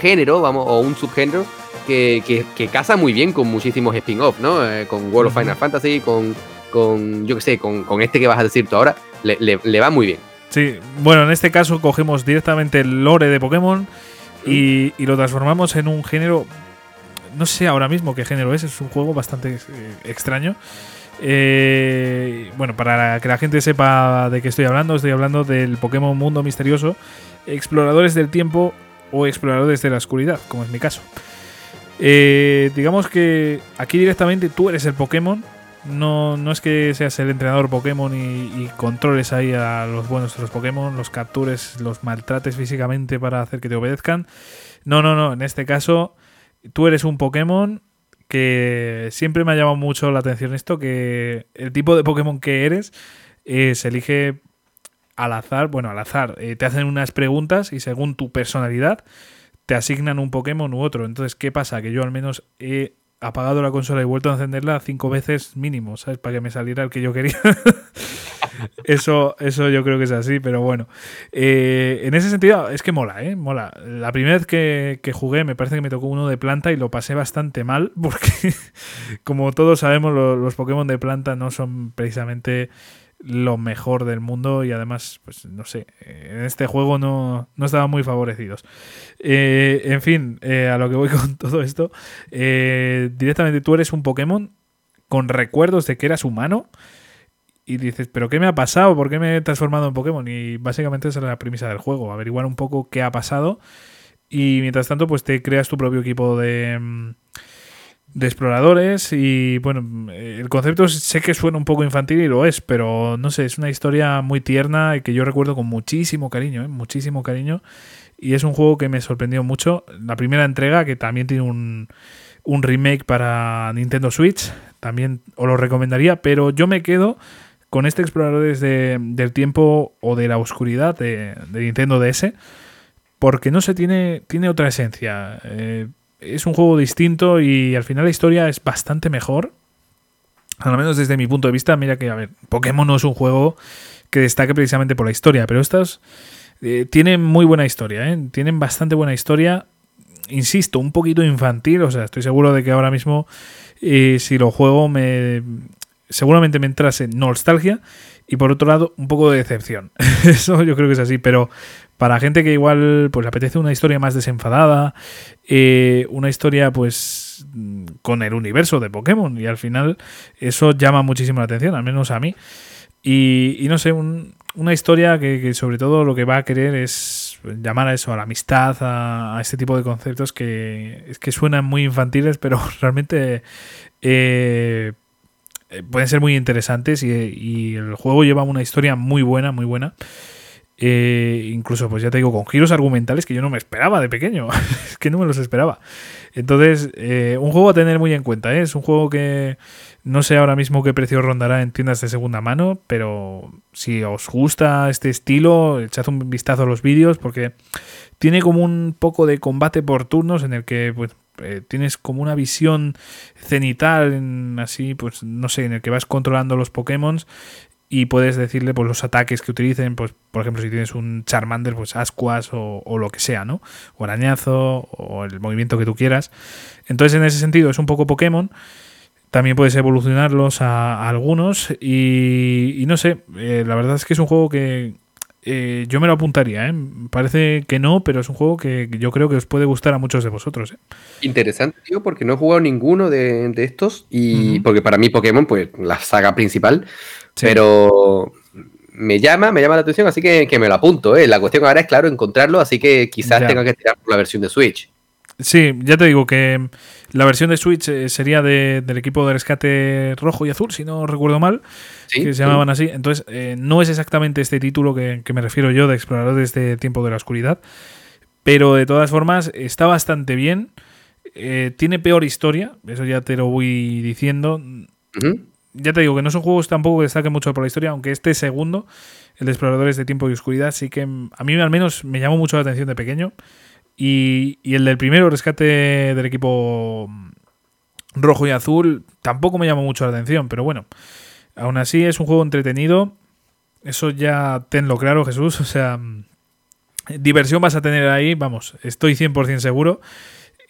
género, vamos, o un subgénero que, que, casa muy bien con muchísimos spin-off, ¿no? Eh, con World of Final Fantasy, con, con yo qué sé, con, este que vas a decir tú ahora, le, le, va muy bien.
Sí, bueno, en este caso cogemos directamente el lore de Pokémon y, y, lo transformamos en un género no sé ahora mismo qué género es, es un juego bastante eh, extraño. Eh, bueno, para que la gente sepa de qué estoy hablando, estoy hablando del Pokémon Mundo Misterioso, Exploradores del Tiempo o Exploradores de la Oscuridad, como es mi caso. Eh, digamos que aquí directamente tú eres el Pokémon, no, no es que seas el entrenador Pokémon y, y, controles ahí a los buenos de los Pokémon, los captures, los maltrates físicamente para hacer que te obedezcan. No, no, no, en este caso tú eres un Pokémon que siempre me ha llamado mucho la atención esto, que el tipo de Pokémon que eres eh, se elige al azar, bueno, al azar, eh, te hacen unas preguntas y según tu personalidad te asignan un Pokémon u otro. Entonces, ¿qué pasa? Que yo al menos he apagado la consola y vuelto a encenderla cinco veces mínimo, ¿sabes? Para que me saliera el que yo quería. eso, eso yo creo que es así, pero bueno. Eh, en ese sentido, es que mola, ¿eh? Mola. La primera vez que, jugué me parece que me tocó uno de planta y lo pasé bastante mal porque, como todos sabemos, los Pokémon de planta no son precisamente lo mejor del mundo y además, pues no sé, en este juego no, no estaban muy favorecidos. Eh, en fin, eh, a lo que voy con todo esto, directamente tú eres un Pokémon con recuerdos de que eras humano y dices, pero ¿qué me ha pasado? ¿Por qué me he transformado en Pokémon? Y básicamente esa es la premisa del juego, averiguar un poco qué ha pasado y mientras tanto pues te creas tu propio equipo de mm, de exploradores y bueno, el concepto sé que suena un poco infantil y lo es, pero no sé, es una historia muy tierna que yo recuerdo con muchísimo cariño, ¿eh? muchísimo cariño y es un juego que me sorprendió mucho. La primera entrega que también tiene un, un remake para Nintendo Switch, también os lo recomendaría, pero yo me quedo con este Exploradores de, del Tiempo o de la Oscuridad de, Nintendo DS porque no se tiene, tiene otra esencia. Eh, es un juego distinto y al final la historia es bastante mejor. Al menos desde mi punto de vista, mira que, a ver, Pokémon no es un juego que destaque precisamente por la historia, pero estos eh, tienen muy buena historia, ¿eh? tienen bastante buena historia. Insisto, un poquito infantil, o sea, estoy seguro de que ahora mismo eh, si lo juego me seguramente me entrase nostalgia y por otro lado un poco de decepción. Eso yo creo que es así, pero para gente que igual pues le apetece una historia más desenfadada, eh, una historia pues con el universo de Pokémon y al final eso llama muchísimo la atención, al menos a mí. Y, no sé, una historia que, sobre todo lo que va a querer es llamar a eso, a la amistad, a, este tipo de conceptos que, es que suenan muy infantiles, pero realmente eh, pueden ser muy interesantes y, el juego lleva una historia muy buena, muy buena. Eh, incluso, pues ya te digo, con giros argumentales que yo no me esperaba de pequeño. es que no me los esperaba. Entonces, eh, un juego a tener muy en cuenta. ¿eh? Es un juego que no sé ahora mismo qué precio rondará en tiendas de segunda mano, pero si os gusta este estilo, echad un vistazo a los vídeos porque tiene como un poco de combate por turnos en el que pues, tienes como una visión cenital, así, pues no sé, en el que vas controlando los Pokémon y puedes decirle pues los ataques que utilicen, pues por ejemplo si tienes un Charmander, pues Ascuas o, o, lo que sea, ¿no? O arañazo o el movimiento que tú quieras. Entonces en ese sentido es un poco Pokémon. También puedes evolucionarlos a, algunos y, no sé, eh, la verdad es que es un juego que eh, yo me lo apuntaría. ¿eh? Parece que no, pero es un juego que yo creo que os puede gustar a muchos de vosotros. ¿eh?
Interesante, tío, porque no he jugado ninguno de, estos y porque para mí Pokémon, pues la saga principal, pero me llama, me llama la atención, así que, me lo apunto. ¿eh? La cuestión ahora es, claro, encontrarlo, así que quizás tenga que tirar por la versión de Switch.
Sí, ya te digo que la versión de Switch eh, sería del equipo de rescate rojo y azul, si no recuerdo mal, que se llamaban así. Entonces, eh, no es exactamente este título que, me refiero yo de Exploradores de Tiempo de la Oscuridad, pero de todas formas está bastante bien. Eh, tiene peor historia, eso ya te lo voy diciendo. Ya te digo que no son juegos tampoco que destaquen mucho por la historia, aunque este segundo, el de Exploradores de Tiempo y Oscuridad, sí que a mí al menos me llamó mucho la atención de pequeño. Y, el del primero, rescate del equipo rojo y azul, tampoco me llamó mucho la atención, pero bueno, aún así es un juego entretenido. Eso ya tenlo claro, Jesús. O sea, diversión vas a tener ahí, vamos, estoy 100% seguro.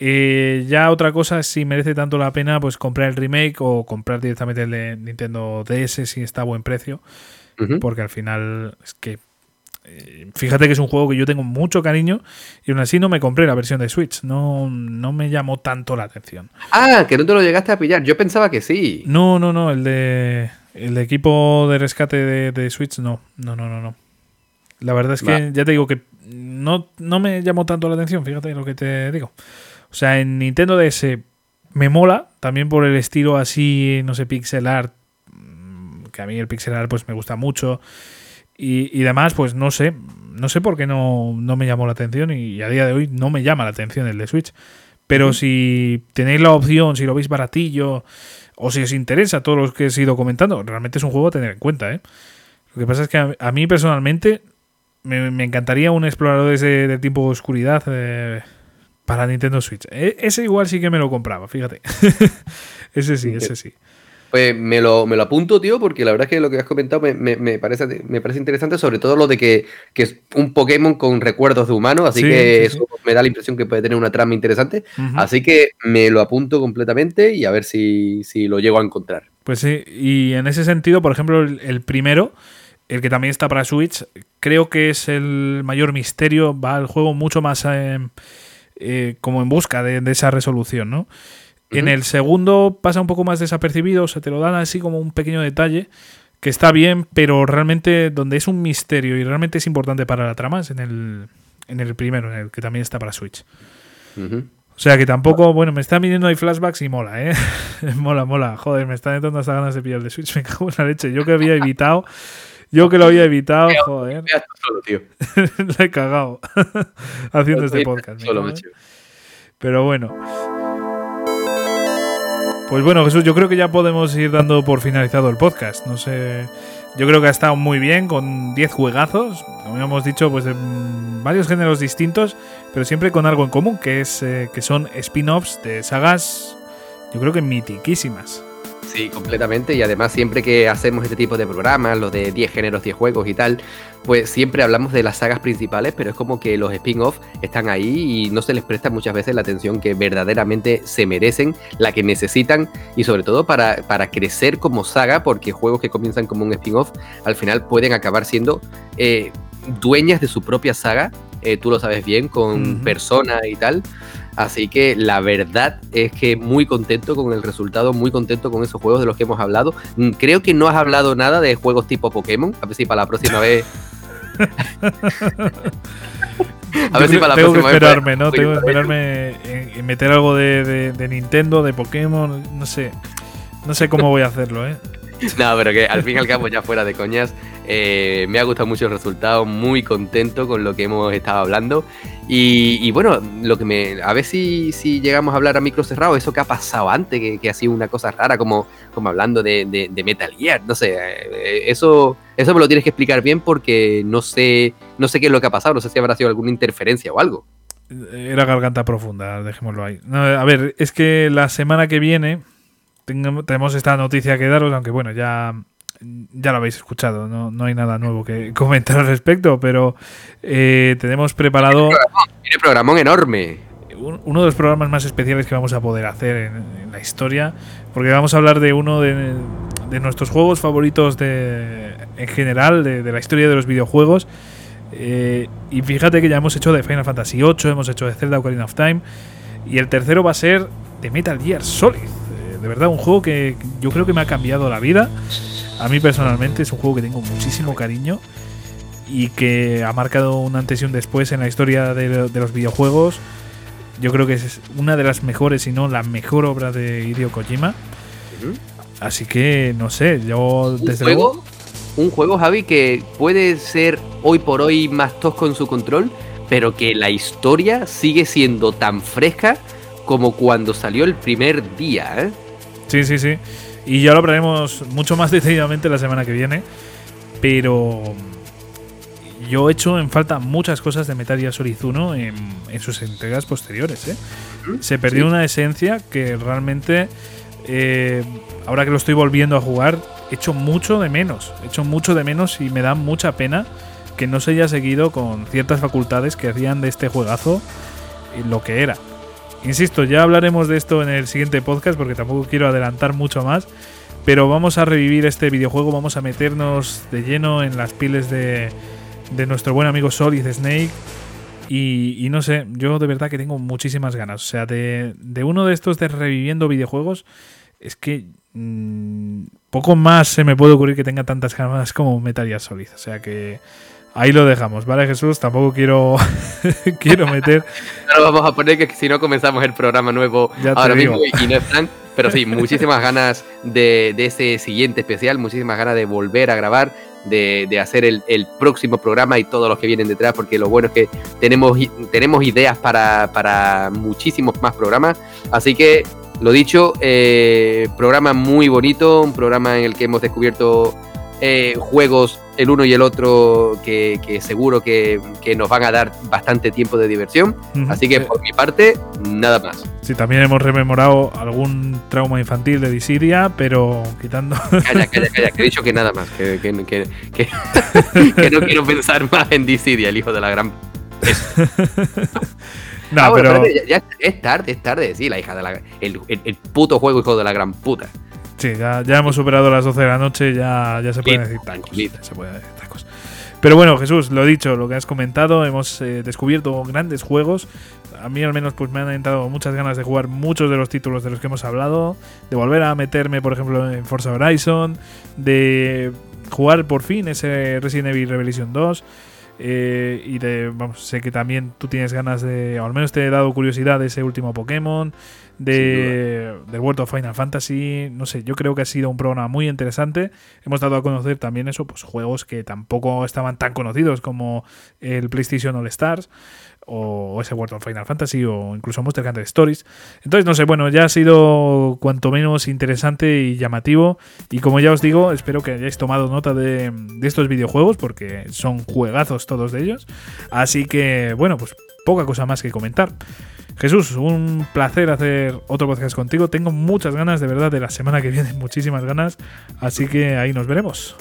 Eh, ya otra cosa, si merece tanto la pena, pues comprar el remake o comprar directamente el de Nintendo DS si está a buen precio. Porque al final es que fíjate que es un juego que yo tengo mucho cariño y aún así no me compré la versión de Switch. No, no me llamó tanto la atención.
Ah, que no te lo llegaste a pillar. Yo pensaba que sí.
No, no, no. El de el equipo de rescate de, Switch no. No, no, no, no. La verdad es que ya te digo que no, no me llamó tanto la atención. Fíjate lo que te digo. O sea, en Nintendo DS me mola. También por el estilo así, no sé, pixel art. Mm, que a mí el pixel art pues me gusta mucho. Y, y demás, pues no sé, no sé por qué no, me llamó la atención y a día de hoy no me llama la atención el de Switch. Pero si tenéis la opción, si lo veis baratillo o si os interesa todo lo que he ido comentando, realmente es un juego a tener en cuenta. ¿eh? Lo que pasa es que a, mí personalmente me, encantaría un explorador de, de tiempo de oscuridad eh, para Nintendo Switch. E, ese igual sí que me lo compraba, fíjate. ese sí, ese sí.
Pues me lo, me lo apunto, tío, porque la verdad es que lo que has comentado me, parece, me parece interesante, sobre todo lo de que, es un Pokémon con recuerdos de humanos, así que eso me da la impresión que puede tener una trama interesante. Así que me lo apunto completamente y a ver si, lo llego a encontrar.
Pues sí, y en ese sentido, por ejemplo, el, primero, el que también está para Switch, creo que es el mayor misterio, va el juego mucho más eh, eh, como en busca de, de esa resolución, ¿no? En el segundo pasa un poco más desapercibido, se te lo dan así como un pequeño detalle que está bien, pero realmente donde es un misterio y realmente es importante para la trama es en el, en el primero, en el que también está para Switch. O sea que tampoco, bueno, me están viniendo ahí flashbacks y mola, ¿eh? mola, mola. Joder, me están entrando hasta ganas de pillar de Switch. Me cago en la leche. Yo que había evitado, yo que lo había evitado, joder. Le he cagado haciendo este podcast. Pero bueno. Pues bueno, Jesús, yo creo que ya podemos ir dando por finalizado el podcast. No sé, yo creo que ha estado muy bien con 10 juegazos, como hemos dicho, pues de varios géneros distintos, pero siempre con algo en común, que es eh, que son spin-offs de sagas, yo creo que mitiquísimas.
Sí, completamente. Y además, siempre que hacemos este tipo de programas, los de 10 géneros, 10 juegos y tal, pues siempre hablamos de las sagas principales, pero es como que los spin-offs están ahí y no se les presta muchas veces la atención que verdaderamente se merecen, la que necesitan y sobre todo para, para crecer como saga, porque juegos que comienzan como un spin-off al final pueden acabar siendo eh, dueñas de su propia saga. Eh, tú lo sabes bien, con Persona y tal. Así que la verdad es que muy contento con el resultado, muy contento con esos juegos de los que hemos hablado. Mm, creo que no has hablado nada de juegos tipo Pokémon. A ver si para la próxima vez.
A ver si para la tengo que esperarme, ¿no? Tengo que esperarme en, meter algo de, de, Nintendo, de Pokémon, no sé. No sé cómo voy a hacerlo, ¿eh?
No, pero que al fin y al cabo, ya fuera de coñas, eh, me ha gustado mucho el resultado, muy contento con lo que hemos estado hablando. Y, bueno, lo que me. A ver si, si, llegamos a hablar a micro cerrado, eso que ha pasado antes, que, ha sido una cosa rara, como, como hablando de, Metal Gear, no sé. Eh, eso, eso me lo tienes que explicar bien porque no sé, no sé qué es lo que ha pasado, no sé si habrá sido alguna interferencia o algo.
Era garganta profunda, dejémoslo ahí. a ver, es que la semana que viene tenemos esta noticia que daros, aunque bueno, ya, ya lo habéis escuchado, no, no hay nada nuevo que comentar al respecto, pero eh, tenemos preparado...
Tiene programón, enorme.
Uno de los programas más especiales que vamos a poder hacer en, la historia, porque vamos a hablar de uno de, nuestros juegos favoritos de, en general, de, la historia de los videojuegos. Eh, y fíjate que ya hemos hecho de Final Fantasy VIII, hemos hecho de Zelda Ocarina of Time. Y el tercero va a ser de Metal Gear Solid. De verdad, un juego que yo creo que me ha cambiado la vida. A mí personalmente es un juego que tengo muchísimo cariño y que ha marcado un antes y un después en la historia de, los videojuegos. Yo creo que es una de las mejores, si no la mejor obra de Hideo Kojima. Así que, no sé, yo desde
luego... Un juego, Javi, que puede ser hoy por hoy más tosco en su control, pero que la historia sigue siendo tan fresca como cuando salió el primer día, ¿eh?
Sí, sí, sí. Y ya lo hablaremos mucho más detenidamente la semana que viene. Pero yo he hecho en falta muchas cosas de Metal Gear Solid 1 en, sus entregas posteriores. ¿eh? Se perdió una esencia que realmente, eh, ahora que lo estoy volviendo a jugar, he hecho mucho de menos. He hecho mucho de menos y me da mucha pena que no se haya seguido con ciertas facultades que hacían de este juegazo lo que era. Insisto, ya hablaremos de esto en el siguiente podcast porque tampoco quiero adelantar mucho más. Pero vamos a revivir este videojuego, vamos a meternos de lleno en las piles de, de nuestro buen amigo Solid Snake. Y, no sé, yo de verdad que tengo muchísimas ganas. O sea, de, uno de estos de reviviendo videojuegos, es que mm, poco más se me puede ocurrir que tenga tantas ganas como Metal Gear Solid. O sea que ahí lo dejamos, ¿vale, Jesús? Tampoco quiero, quiero meter.
No vamos a poner que si no comenzamos el programa nuevo ahora mismo y no es Frank. Pero sí, muchísimas ganas de, de ese siguiente especial, muchísimas ganas de volver a grabar de, hacer el, próximo programa y todos los que vienen detrás, porque lo bueno es que tenemos, tenemos ideas para, muchísimos más programas. Así que, lo dicho, eh, programa muy bonito, un programa en el que hemos descubierto eh, juegos el uno y el otro que, seguro que, nos van a dar bastante tiempo de diversión. Así que por mi parte, nada más.
Sí, también hemos rememorado algún trauma infantil de Disidia, pero quitando...
Calla, calla, calla, que he dicho que nada más, que, que no quiero pensar más en Disidia, el hijo de la gran...
no, ah, pero...
ya, es tarde, es tarde, sí, la hija de la... El, el puto juego hijo de la gran puta.
Sí, ya, hemos superado las 12 de la noche, ya, ya se pueden decir tacos. Se puede decir tacos. Pero bueno, Jesús, lo dicho, lo que has comentado, hemos eh, descubierto grandes juegos. A mí al menos pues me han entrado muchas ganas de jugar muchos de los títulos de los que hemos hablado, de volver a meterme, por ejemplo, en Forza Horizon, de jugar por fin ese Resident Evil Revelation 2. Eh, y de, vamos, sé que también tú tienes ganas de, o al menos te he dado curiosidad de ese último Pokémon de, del World of Final Fantasy. No sé, yo creo que ha sido un programa muy interesante. Hemos dado a conocer también eso, pues juegos que tampoco estaban tan conocidos como el PlayStation All Stars o ese World of Final Fantasy o incluso Monster Hunter Stories. Entonces, no sé, bueno, ya ha sido cuanto menos interesante y llamativo. Y como ya os digo, espero que hayáis tomado nota de, de estos videojuegos porque son juegazos todos de ellos. Así que, bueno, pues poca cosa más que comentar. Jesús, un placer hacer otro podcast contigo. Tengo muchas ganas, de verdad, de la semana que viene, muchísimas ganas. Así que ahí nos veremos.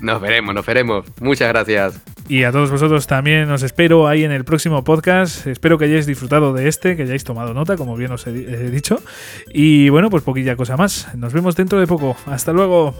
Nos veremos, nos veremos. Muchas gracias.
Y a todos vosotros también os espero ahí en el próximo podcast. Espero que hayáis disfrutado de este, que hayáis tomado nota, como bien os he dicho. Y bueno, pues poquilla cosa más. Nos vemos dentro de poco. Hasta luego.